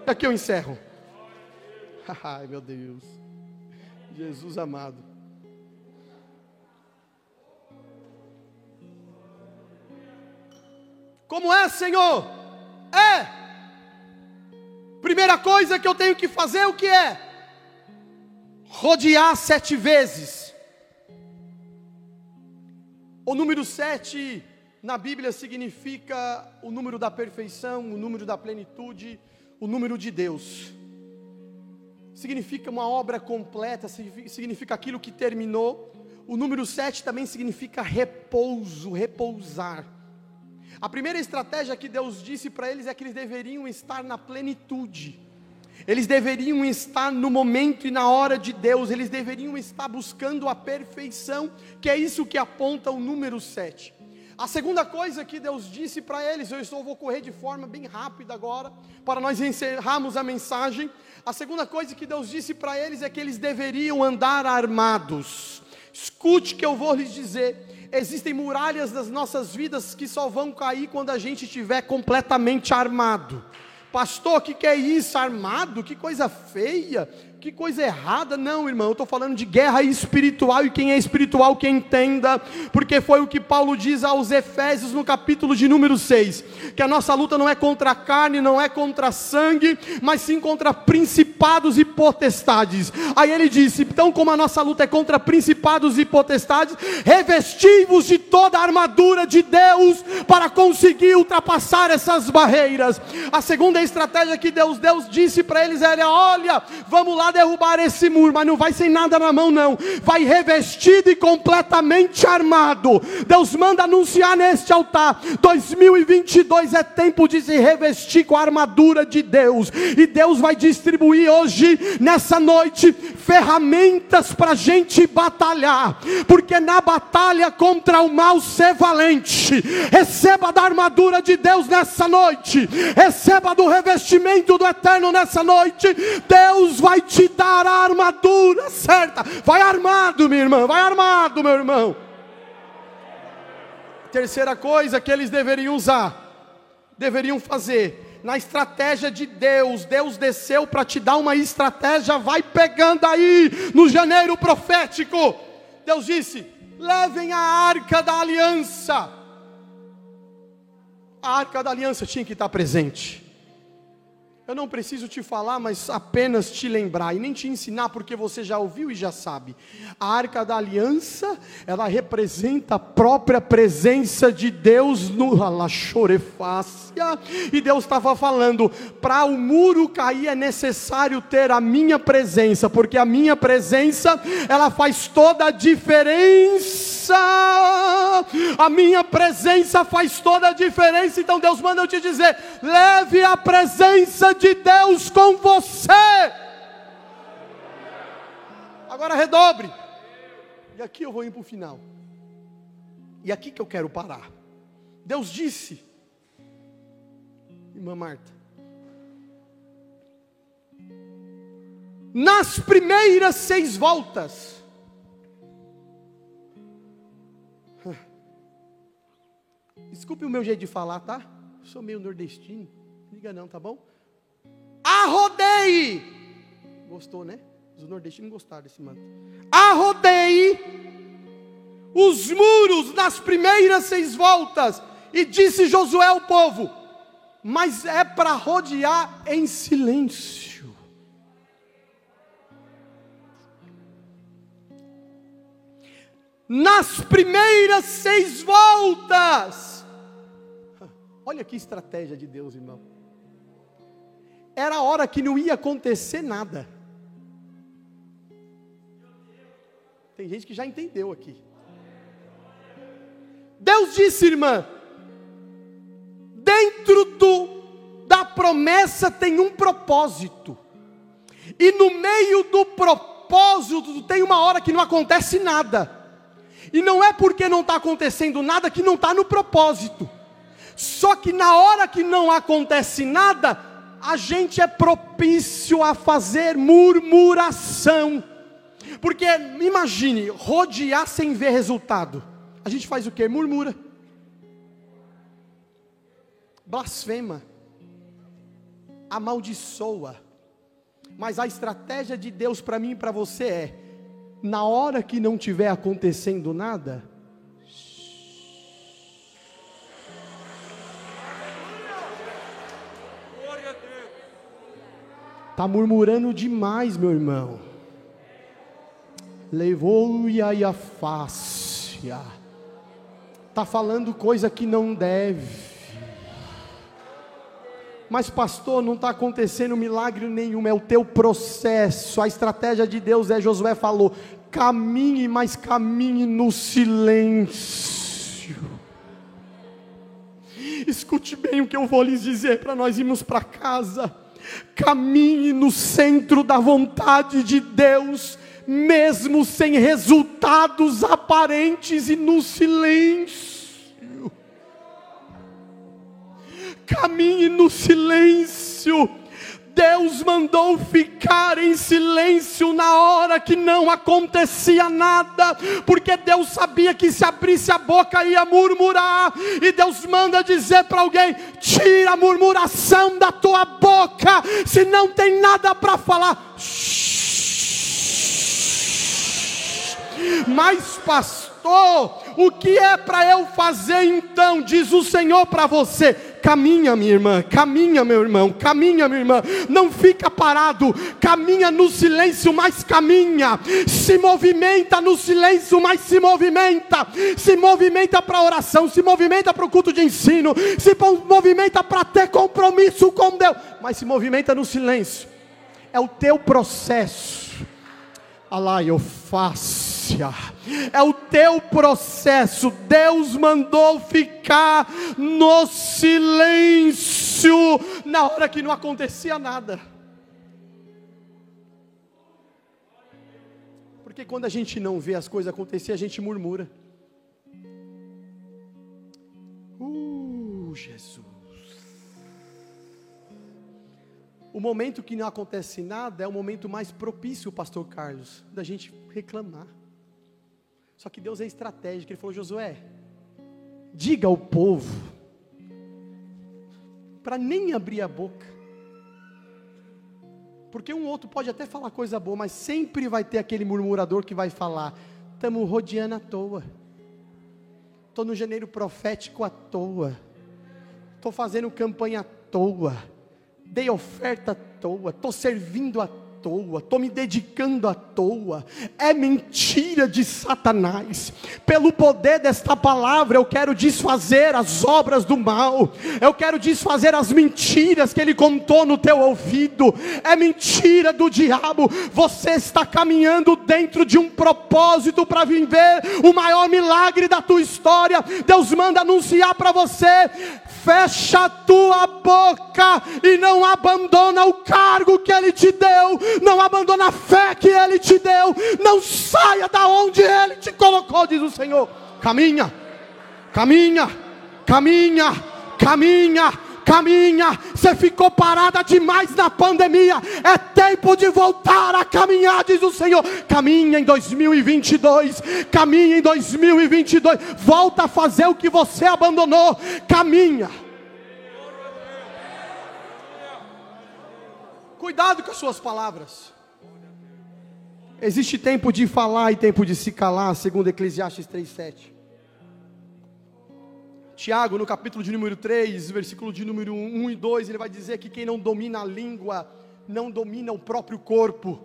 Aqui eu encerro. Ai, meu Deus. Jesus amado. Como é, Senhor? É. Primeira coisa que eu tenho que fazer, o que é? Rodear sete vezes. O número sete na Bíblia significa o número da perfeição, o número da plenitude, o número de Deus significa uma obra completa, significa aquilo que terminou. O número 7 também significa repouso, repousar. A primeira estratégia que Deus disse para eles é que eles deveriam estar na plenitude. Eles deveriam estar no momento e na hora de Deus, eles deveriam estar buscando a perfeição, que é isso que aponta o número 7. A segunda coisa que Deus disse para eles, eu estou, vou correr de forma bem rápida agora, para nós encerrarmos a mensagem. A segunda coisa que Deus disse para eles é que eles deveriam andar armados. Escute que eu vou lhes dizer: existem muralhas das nossas vidas que só vão cair quando a gente estiver completamente armado. Pastor, o que, que é isso? Armado? Que coisa feia que coisa errada, não, irmão. Eu estou falando de guerra espiritual e quem é espiritual que entenda, porque foi o que Paulo diz aos Efésios no capítulo de número 6: que a nossa luta não é contra a carne, não é contra sangue, mas sim contra principados e potestades. Aí ele disse: então, como a nossa luta é contra principados e potestades, revestivos de toda a armadura de Deus para conseguir ultrapassar essas barreiras. A segunda estratégia que Deus, Deus disse para eles era: olha, vamos lá derrubar esse muro, mas não vai sem nada na mão, não. Vai revestido e completamente armado. Deus manda anunciar neste altar: 2022 é tempo de se revestir com a armadura de Deus. E Deus vai distribuir hoje, nessa noite, ferramentas para a gente batalhar. Porque na batalha contra o mal, ser valente. Receba da armadura de Deus nessa noite. Receba do revestimento do eterno nessa noite. Deus vai te te dar a armadura certa. Vai armado, minha irmã, vai armado, meu irmão. Terceira coisa que eles deveriam usar, deveriam fazer, na estratégia de Deus, Deus desceu para te dar uma estratégia, vai pegando aí no janeiro profético. Deus disse: levem a arca da aliança. A arca da aliança tinha que estar presente. Eu não preciso te falar, mas apenas te lembrar e nem te ensinar, porque você já ouviu e já sabe. A arca da aliança, ela representa a própria presença de Deus no Alachorefácia. E Deus estava falando: para o muro cair é necessário ter a minha presença, porque a minha presença, ela faz toda a diferença. A minha presença faz toda a diferença. Então Deus manda eu te dizer: leve a presença de Deus com você. Agora redobre. E aqui eu vou ir para o final. E aqui que eu quero parar. Deus disse, irmã Marta, nas primeiras seis voltas, desculpe o meu jeito de falar, tá? Eu sou meio nordestino, liga não, tá bom? Arrodeie. Gostou, né? Os nordestinos gostaram desse manto. Arrodeie os muros nas primeiras seis voltas. E disse Josué ao povo: Mas é para rodear em silêncio. Nas primeiras seis voltas. Olha que estratégia de Deus, irmão era a hora que não ia acontecer nada. Tem gente que já entendeu aqui. Deus disse, irmã, dentro do promessa tem um propósito. E no meio do propósito tem uma hora que não acontece nada. E não é porque não está acontecendo nada que não está no propósito. Só que na hora que não acontece nada, a gente é propício a fazer murmuração. Porque imagine, rodear sem ver resultado. A gente faz o que? Murmura. Blasfema. Amaldiçoa. Mas a estratégia de Deus para mim e para você é: na hora que não tiver acontecendo nada, Está murmurando demais, meu irmão. Levou-e a face. Está falando coisa que não deve. Mas, pastor, não está acontecendo milagre nenhum, é o teu processo. A estratégia de Deus é: Josué falou, caminhe, mas caminhe no silêncio. Escute bem o que eu vou lhes dizer para nós irmos para casa Caminhe no centro da vontade de Deus, mesmo sem resultados aparentes e no silêncio. Caminhe no silêncio Deus mandou ficar em silêncio na hora que não acontecia nada, porque Deus sabia que se abrisse a boca ia murmurar, e Deus manda dizer para alguém: tira a murmuração da tua boca, se não tem nada para falar. Mas, pastor, o que é para eu fazer então? Diz o Senhor para você Caminha, minha irmã, caminha, meu irmão, caminha, minha irmã. Não fica parado, caminha no silêncio, mas caminha. Se movimenta no silêncio, mas se movimenta. Se movimenta para a oração, se movimenta para o culto de ensino, se movimenta para ter compromisso com Deus, mas se movimenta no silêncio. É o teu processo. Alá, eu faço é o teu processo. Deus mandou ficar no silêncio na hora que não acontecia nada. Porque quando a gente não vê as coisas acontecer, a gente murmura. Uh, Jesus. O momento que não acontece nada é o momento mais propício, pastor Carlos, da gente reclamar. Só que Deus é estratégico. Ele falou: Josué, diga ao povo, para nem abrir a boca. Porque um outro pode até falar coisa boa, mas sempre vai ter aquele murmurador que vai falar: estamos rodeando à toa, estou no janeiro profético à toa, estou fazendo campanha à toa, dei oferta à toa, estou servindo à toa toa, estou me dedicando à toa. É mentira de Satanás. Pelo poder desta palavra, eu quero desfazer as obras do mal, eu quero desfazer as mentiras que ele contou no teu ouvido. É mentira do diabo. Você está caminhando dentro de um propósito para viver o maior milagre da tua história. Deus manda anunciar para você: fecha a tua boca e não abandona o cargo que ele te deu não abandona a fé que Ele te deu, não saia da onde Ele te colocou, diz o Senhor. Caminha, caminha, caminha, caminha, caminha. Você ficou parada demais na pandemia. É tempo de voltar a caminhar, diz o Senhor. Caminha em 2022. Caminha em 2022. Volta a fazer o que você abandonou. Caminha. Cuidado com as suas palavras. Existe tempo de falar e tempo de se calar, segundo Eclesiastes 3:7. Tiago, no capítulo de número 3, versículo de número 1 e 2, ele vai dizer que quem não domina a língua não domina o próprio corpo.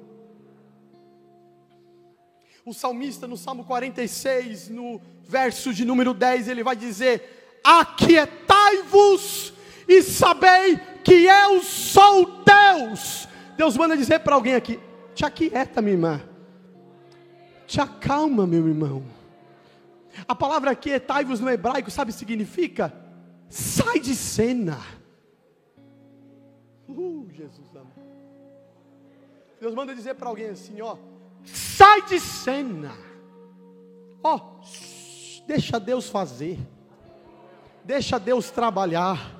O salmista, no Salmo 46, no verso de número 10, ele vai dizer: Aquietai-vos e sabei que eu sou Deus. Deus manda dizer para alguém aqui: te aquieta, minha irmã. Te acalma, meu irmão. A palavra aquietai-vos no hebraico, sabe significa? Sai de cena. Uh, Jesus ama. Deus manda dizer para alguém assim, ó, sai de cena. Ó, deixa Deus fazer. Deixa Deus trabalhar.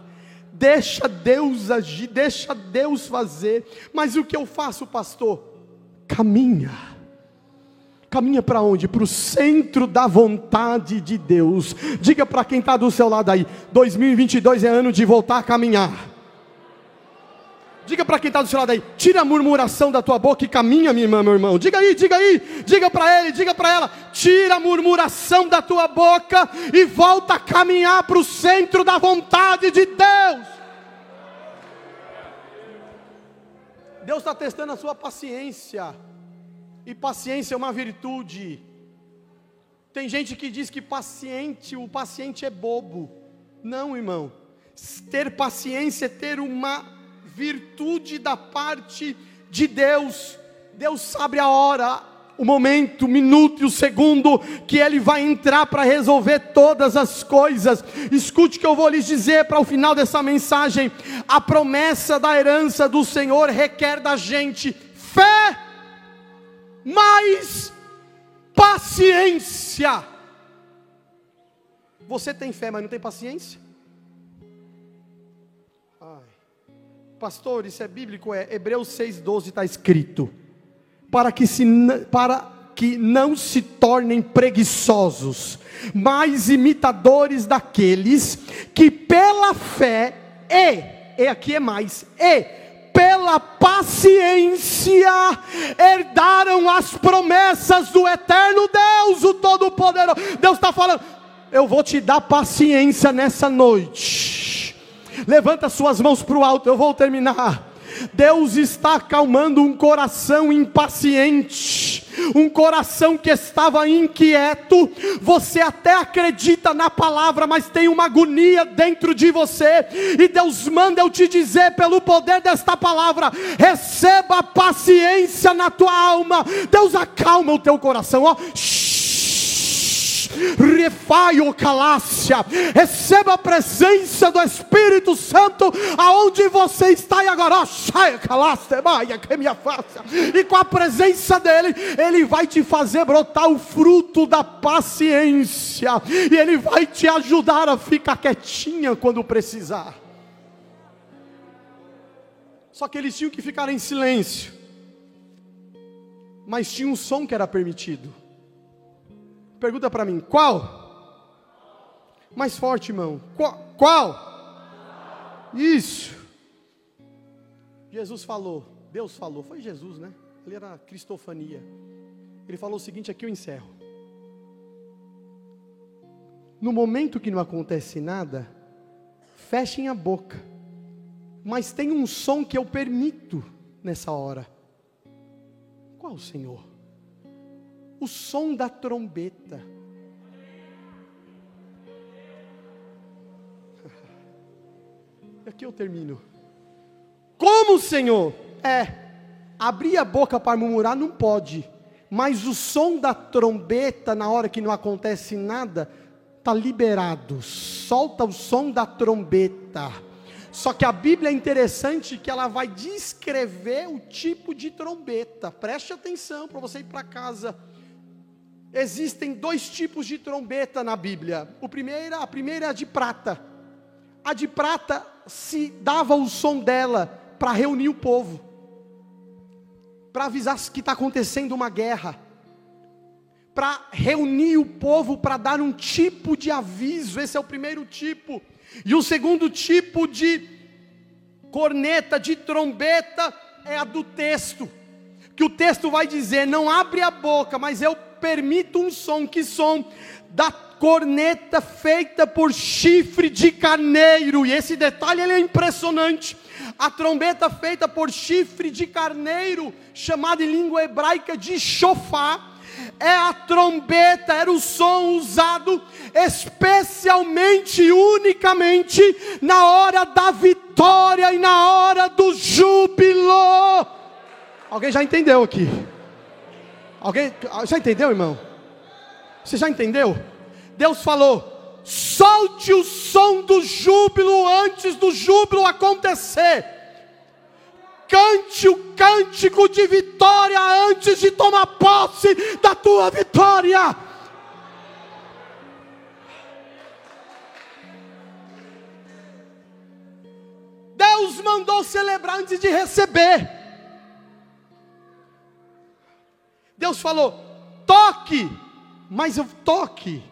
Deixa Deus agir, deixa Deus fazer. Mas o que eu faço, pastor? Caminha. Caminha para onde? Para o centro da vontade de Deus. Diga para quem está do seu lado aí: 2022 é ano de voltar a caminhar. Diga para quem está do seu lado aí, tira a murmuração da tua boca e caminha, minha irmã, meu irmão. Diga aí, diga aí, diga para ele, diga para ela, tira a murmuração da tua boca e volta a caminhar para o centro da vontade de Deus. Deus está testando a sua paciência, e paciência é uma virtude. Tem gente que diz que paciente, o paciente é bobo. Não, irmão. Ter paciência é ter uma virtude da parte de Deus. Deus sabe a hora, o momento, o minuto e o segundo que Ele vai entrar para resolver todas as coisas. Escute o que eu vou lhes dizer para o final dessa mensagem: a promessa da herança do Senhor requer da gente fé, mais paciência. Você tem fé, mas não tem paciência? Pastor, isso é bíblico? É Hebreus 6,12 está escrito. Para que, se, para que não se tornem preguiçosos, mas imitadores daqueles que pela fé e, e aqui é mais, e pela paciência herdaram as promessas do eterno Deus, o Todo-Poderoso. Deus está falando, eu vou te dar paciência nessa noite Levanta suas mãos para o alto, eu vou terminar. Deus está acalmando um coração impaciente, um coração que estava inquieto. Você até acredita na palavra, mas tem uma agonia dentro de você. E Deus manda eu te dizer, pelo poder desta palavra: receba paciência na tua alma. Deus acalma o teu coração. Ó, refaio calácia, receba a presença do Espírito Santo aonde você está e agora, que minha face, e com a presença dele, ele vai te fazer brotar o fruto da paciência, e ele vai te ajudar a ficar quietinha quando precisar. Só que eles tinham que ficar em silêncio, mas tinha um som que era permitido. Pergunta para mim, qual? Mais forte, irmão. Qual? qual? Isso. Jesus falou, Deus falou, foi Jesus, né? Ele era cristofania. Ele falou o seguinte: aqui eu encerro. No momento que não acontece nada, fechem a boca. Mas tem um som que eu permito nessa hora. Qual, Senhor? O som da trombeta. Aqui eu termino. Como, Senhor? É, abrir a boca para murmurar não pode, mas o som da trombeta, na hora que não acontece nada, está liberado. Solta o som da trombeta. Só que a Bíblia é interessante que ela vai descrever o tipo de trombeta. Preste atenção para você ir para casa. Existem dois tipos de trombeta na Bíblia. O primeiro, a primeira é a de prata. A de prata se dava o som dela para reunir o povo, para avisar que está acontecendo uma guerra, para reunir o povo para dar um tipo de aviso. Esse é o primeiro tipo. E o segundo tipo de corneta, de trombeta, é a do texto. Que o texto vai dizer: não abre a boca, mas eu permito um som, que som? Da corneta feita por chifre de carneiro, e esse detalhe é impressionante. A trombeta feita por chifre de carneiro, chamada em língua hebraica de chofá, é a trombeta, era o som usado especialmente e unicamente na hora da vitória e na hora do júbilo. Alguém já entendeu aqui? Alguém já entendeu, irmão? Você já entendeu? Deus falou: solte o som do júbilo antes do júbilo acontecer. cante o cântico de vitória antes de tomar posse da tua vitória. Deus mandou celebrar antes de receber. Deus falou: toque, mas eu toque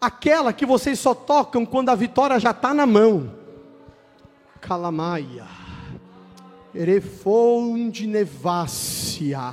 aquela que vocês só tocam quando a vitória já está na mão. Calamaia, Erefonde Nevácia.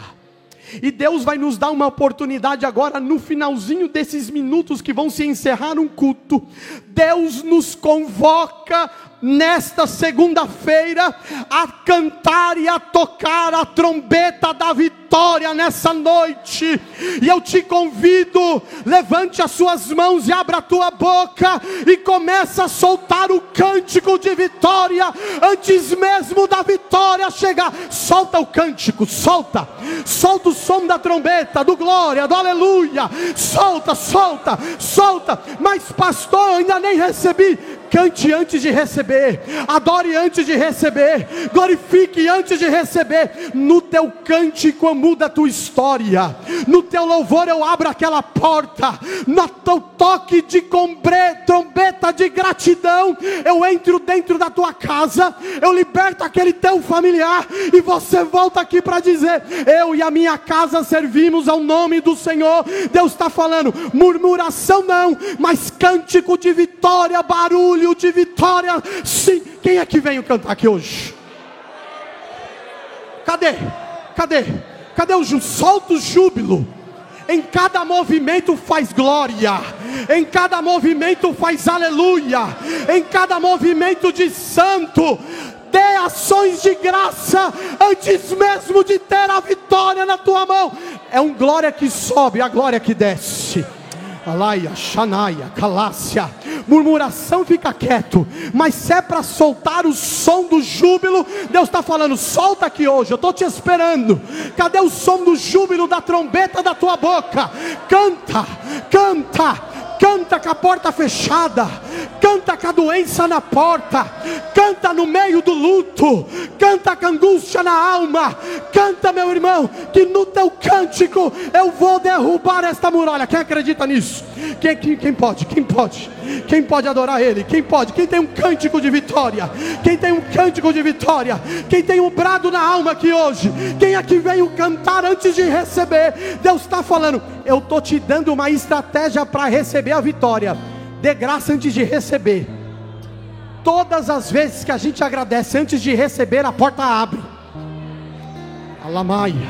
E Deus vai nos dar uma oportunidade agora, no finalzinho desses minutos que vão se encerrar um culto. Deus nos convoca nesta segunda-feira a cantar e a tocar a trombeta da vitória nessa noite. E eu te convido, levante as suas mãos e abra a tua boca e começa a soltar o cântico de vitória antes mesmo da vitória chegar. Solta o cântico, solta. Solta o som da trombeta, do glória, do aleluia. Solta, solta, solta. Mas pastor, ainda nem recebi cante antes de receber, adore antes de receber, glorifique antes de receber. No teu cântico muda a tua história, no teu louvor eu abro aquela porta, no teu toque de combre, trombeta de gratidão, eu entro dentro da tua casa, eu liberto aquele teu familiar e você volta aqui para dizer: Eu e a minha casa servimos ao nome do Senhor. Deus está falando, murmuração não, mas cântico de vitória, barulho barulho de vitória. Sim, quem é que veio cantar aqui hoje? Cadê? Cadê? Cadê o júbilo? Solta o júbilo. Em cada movimento faz glória, em cada movimento faz aleluia, em cada movimento de santo, dê ações de graça antes mesmo de ter a vitória na tua mão. É um glória que sobe, a glória que desce. Alaia, Xanaia, Calácia, murmuração fica quieto, mas se é para soltar o som do júbilo, Deus está falando: solta aqui hoje, eu estou te esperando. Cadê o som do júbilo da trombeta da tua boca? Canta, canta, canta com a porta fechada, canta com a doença na porta, canta no meio do luto, canta com a angústia na alma, canta, meu irmão, que no teu cântico eu vou derrubar esta muralha. Quem acredita nisso? Quem, quem, quem pode? Quem pode? Quem pode adorar Ele? Quem pode? Quem tem um cântico de vitória? Quem tem um cântico de vitória? Quem tem um brado na alma aqui hoje? Quem aqui veio cantar antes de receber? Deus está falando, eu estou te dando uma estratégia para receber a vitória. Dê graça antes de receber. Todas as vezes que a gente agradece antes de receber, a porta abre. Alamaia,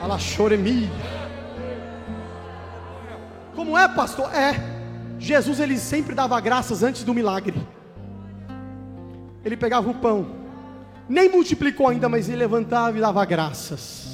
Alachoremia. Como é, pastor? É. Jesus ele sempre dava graças antes do milagre. Ele pegava o pão, nem multiplicou ainda, mas ele levantava e dava graças.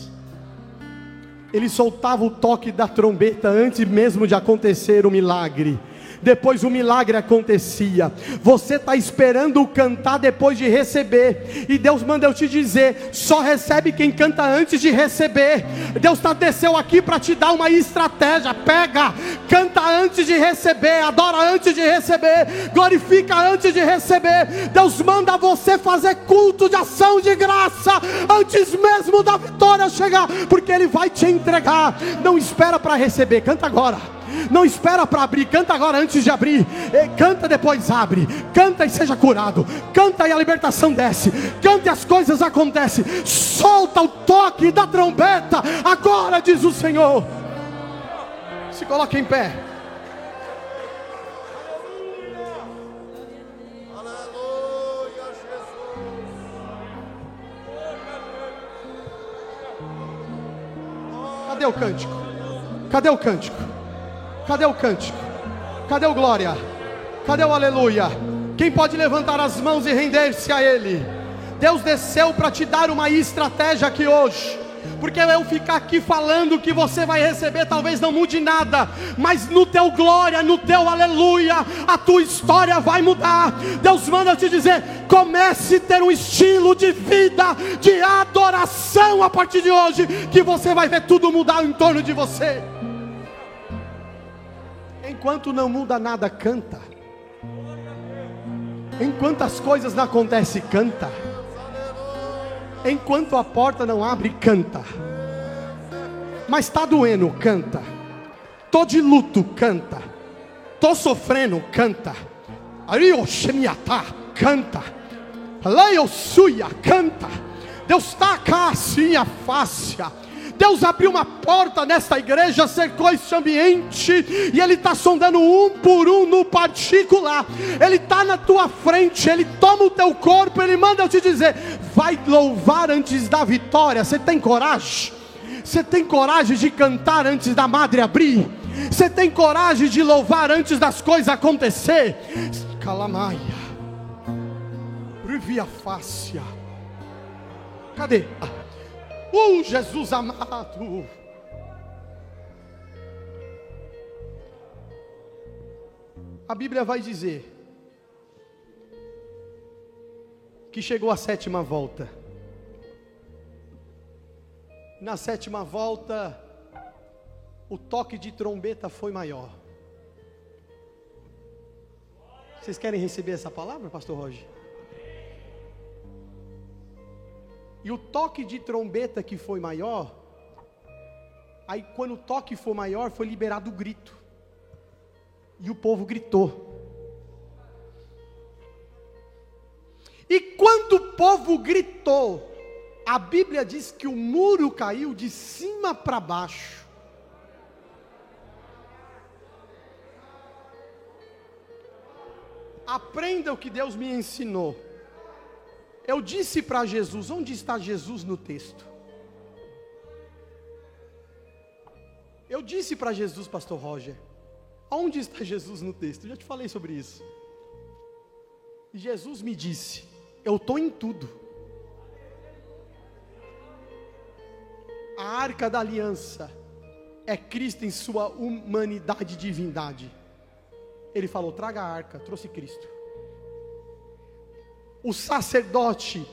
Ele soltava o toque da trombeta antes mesmo de acontecer o milagre depois o milagre acontecia. Você está esperando cantar depois de receber, e Deus manda eu te dizer: só recebe quem canta antes de receber. Deus está desceu aqui para te dar uma estratégia. Pega, canta antes de receber, adora antes de receber, glorifica antes de receber. Deus manda você fazer culto de ação de graça antes mesmo da vitória chegar, porque Ele vai te entregar. Não espera para receber, canta agora. Não espera para abrir, canta agora antes de abrir. Canta depois abre. Canta e seja curado. Canta e a libertação desce. Canta e as coisas acontecem. Solta o toque da trombeta. Agora diz o Senhor. Se coloque em pé. Cadê o cântico? Cadê o cântico? Cadê o cântico? Cadê o glória? Cadê o aleluia? Quem pode levantar as mãos e render-se a Ele? Deus desceu para te dar uma estratégia aqui hoje. Porque eu ficar aqui falando que você vai receber, talvez não mude nada, mas no teu glória, no teu aleluia, a tua história vai mudar. Deus manda te dizer: comece a ter um estilo de vida, de adoração a partir de hoje, que você vai ver tudo mudar em torno de você. Enquanto não muda nada, canta. Enquanto as coisas não acontecem, canta. Enquanto a porta não abre, canta. Mas está doendo, canta. Tô de luto, canta. Tô sofrendo, canta. Arioshemiatá, canta. Leiosuia, canta. Deus está cá assim a face. Deus abriu uma porta nesta igreja, cercou esse ambiente, e Ele está sondando um por um no particular. Ele está na tua frente, Ele toma o teu corpo, Ele manda eu te dizer: vai louvar antes da vitória. Você tem coragem? Você tem coragem de cantar antes da madre abrir? Você tem coragem de louvar antes das coisas acontecer? Calamaia, Rivia Fácia. Cadê? Oh, Jesus amado. A Bíblia vai dizer que chegou a sétima volta. Na sétima volta, o toque de trombeta foi maior. Vocês querem receber essa palavra, Pastor Roger? E o toque de trombeta que foi maior, aí quando o toque for maior, foi liberado o grito. E o povo gritou. E quando o povo gritou, a Bíblia diz que o muro caiu de cima para baixo. Aprenda o que Deus me ensinou. Eu disse para Jesus: onde está Jesus no texto? Eu disse para Jesus, Pastor Roger, onde está Jesus no texto? Eu já te falei sobre isso. E Jesus me disse: Eu estou em tudo. A arca da aliança é Cristo em sua humanidade e divindade. Ele falou: traga a arca, trouxe Cristo. O sacerdote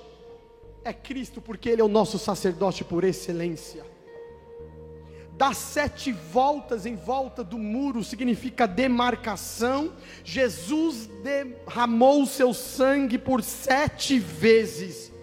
é Cristo, porque Ele é o nosso sacerdote por excelência. Dar sete voltas em volta do muro significa demarcação. Jesus derramou o seu sangue por sete vezes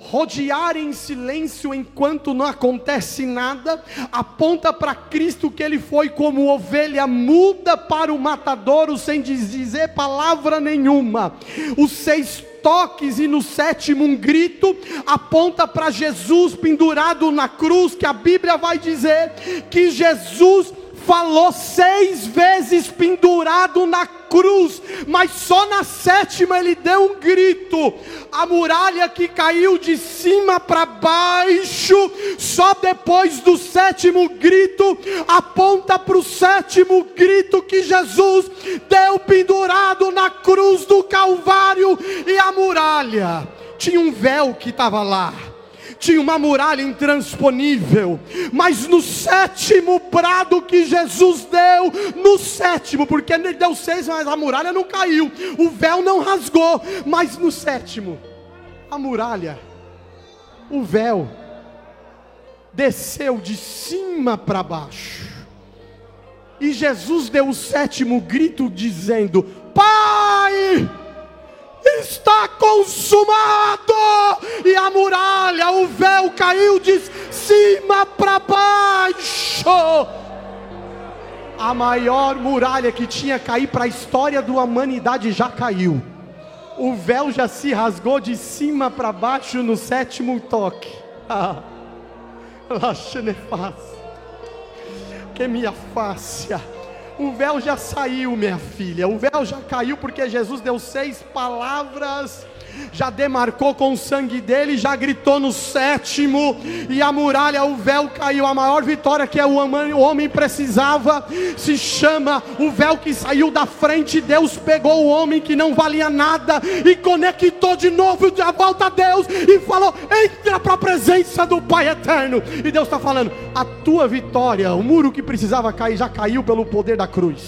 rodear em silêncio enquanto não acontece nada, aponta para Cristo que ele foi como ovelha muda para o matadouro sem dizer palavra nenhuma. Os seis toques e no sétimo um grito aponta para Jesus pendurado na cruz, que a Bíblia vai dizer que Jesus falou seis vezes pendurado na cruz, mas só na sétima ele deu um grito. A muralha que caiu de cima para baixo, só depois do sétimo grito, aponta para o sétimo grito que Jesus deu pendurado na cruz do Calvário e a muralha. Tinha um véu que estava lá tinha uma muralha intransponível, mas no sétimo brado que Jesus deu, no sétimo, porque ele deu seis, mas a muralha não caiu, o véu não rasgou, mas no sétimo, a muralha, o véu, desceu de cima para baixo, e Jesus deu o sétimo grito, dizendo: Pai, está consumado. E a muralha, o véu caiu de cima para baixo. A maior muralha que tinha caído para a história da humanidade já caiu. O véu já se rasgou de cima para baixo no sétimo toque. Ah, que minha face o véu já saiu, minha filha. O véu já caiu porque Jesus deu seis palavras já demarcou com o sangue dele, já gritou no sétimo, e a muralha, o véu caiu. A maior vitória que o homem precisava se chama o véu que saiu da frente. Deus pegou o homem que não valia nada e conectou de novo de volta a Deus e falou: entra para a presença do Pai eterno. E Deus está falando: a tua vitória, o muro que precisava cair, já caiu pelo poder da cruz.